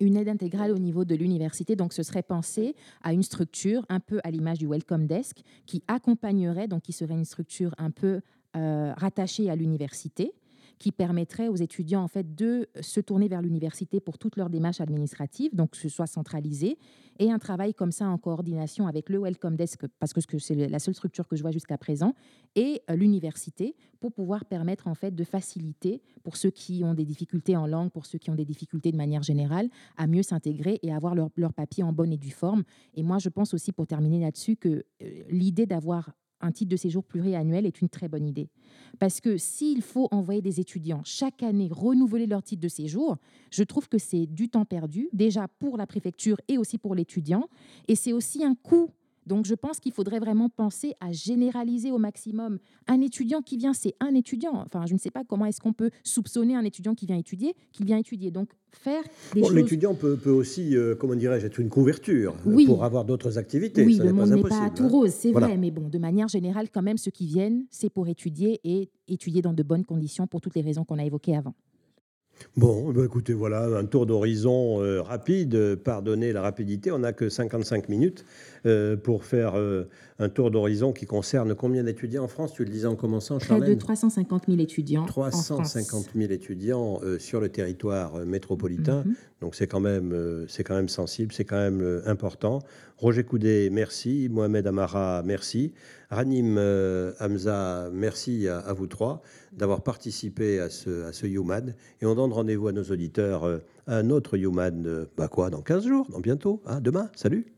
une aide intégrale au niveau de l'université. Donc, ce serait pensé à une structure un peu à l'image du Welcome Desk qui accompagnerait, donc qui serait une structure un peu euh, rattachée à l'université qui permettrait aux étudiants en fait de se tourner vers l'université pour toutes leurs démarches administratives, donc que ce soit centralisé, et un travail comme ça en coordination avec le Welcome Desk, parce que c'est la seule structure que je vois jusqu'à présent, et euh, l'université, pour pouvoir permettre en fait de faciliter pour ceux qui ont des difficultés en langue, pour ceux qui ont des difficultés de manière générale, à mieux s'intégrer et avoir leur, leur papier en bonne et due forme. Et moi, je pense aussi, pour terminer là-dessus, que euh, l'idée d'avoir un titre de séjour pluriannuel est une très bonne idée. Parce que s'il faut envoyer des étudiants chaque année renouveler leur titre de séjour, je trouve que c'est du temps perdu, déjà pour la préfecture et aussi pour l'étudiant. Et c'est aussi un coût donc je pense qu'il faudrait vraiment penser à généraliser au maximum. Un étudiant qui vient, c'est un étudiant. Enfin, je ne sais pas comment est-ce qu'on peut soupçonner un étudiant qui vient étudier, qu'il vient étudier. Donc faire des bon, L'étudiant peut, peut, aussi, euh, comment dirais-je, être une couverture euh, pour avoir d'autres activités. Oui, le monde n'est pas, tout hein. rose, c'est vrai. Mais bon, de manière générale, quand même, ceux qui viennent, c'est pour étudier et étudier dans de bonnes conditions pour toutes les raisons qu'on a évoquées avant. Bon, bah, écoutez, voilà un tour d'horizon euh, rapide. Pardonnez la rapidité, on n'a que 55 minutes euh, pour faire euh, un tour d'horizon qui concerne combien d'étudiants en France? Tu le disais en commençant, Charlène Près de 350 000 étudiants. 350 000 étudiants sur le territoire métropolitain. Mhm. Donc c'est quand, même, c'est quand même sensible, c'est quand même important. Roger Coudé, merci. Mohamed Amara, merci. Ranim Hamza, merci à, vous trois d'avoir participé à ce, à ce UMAD. Et on donne rendez-vous à nos auditeurs à un autre UMAD, bah quoi, dans 15 jours, dans bientôt, hein, demain. Salut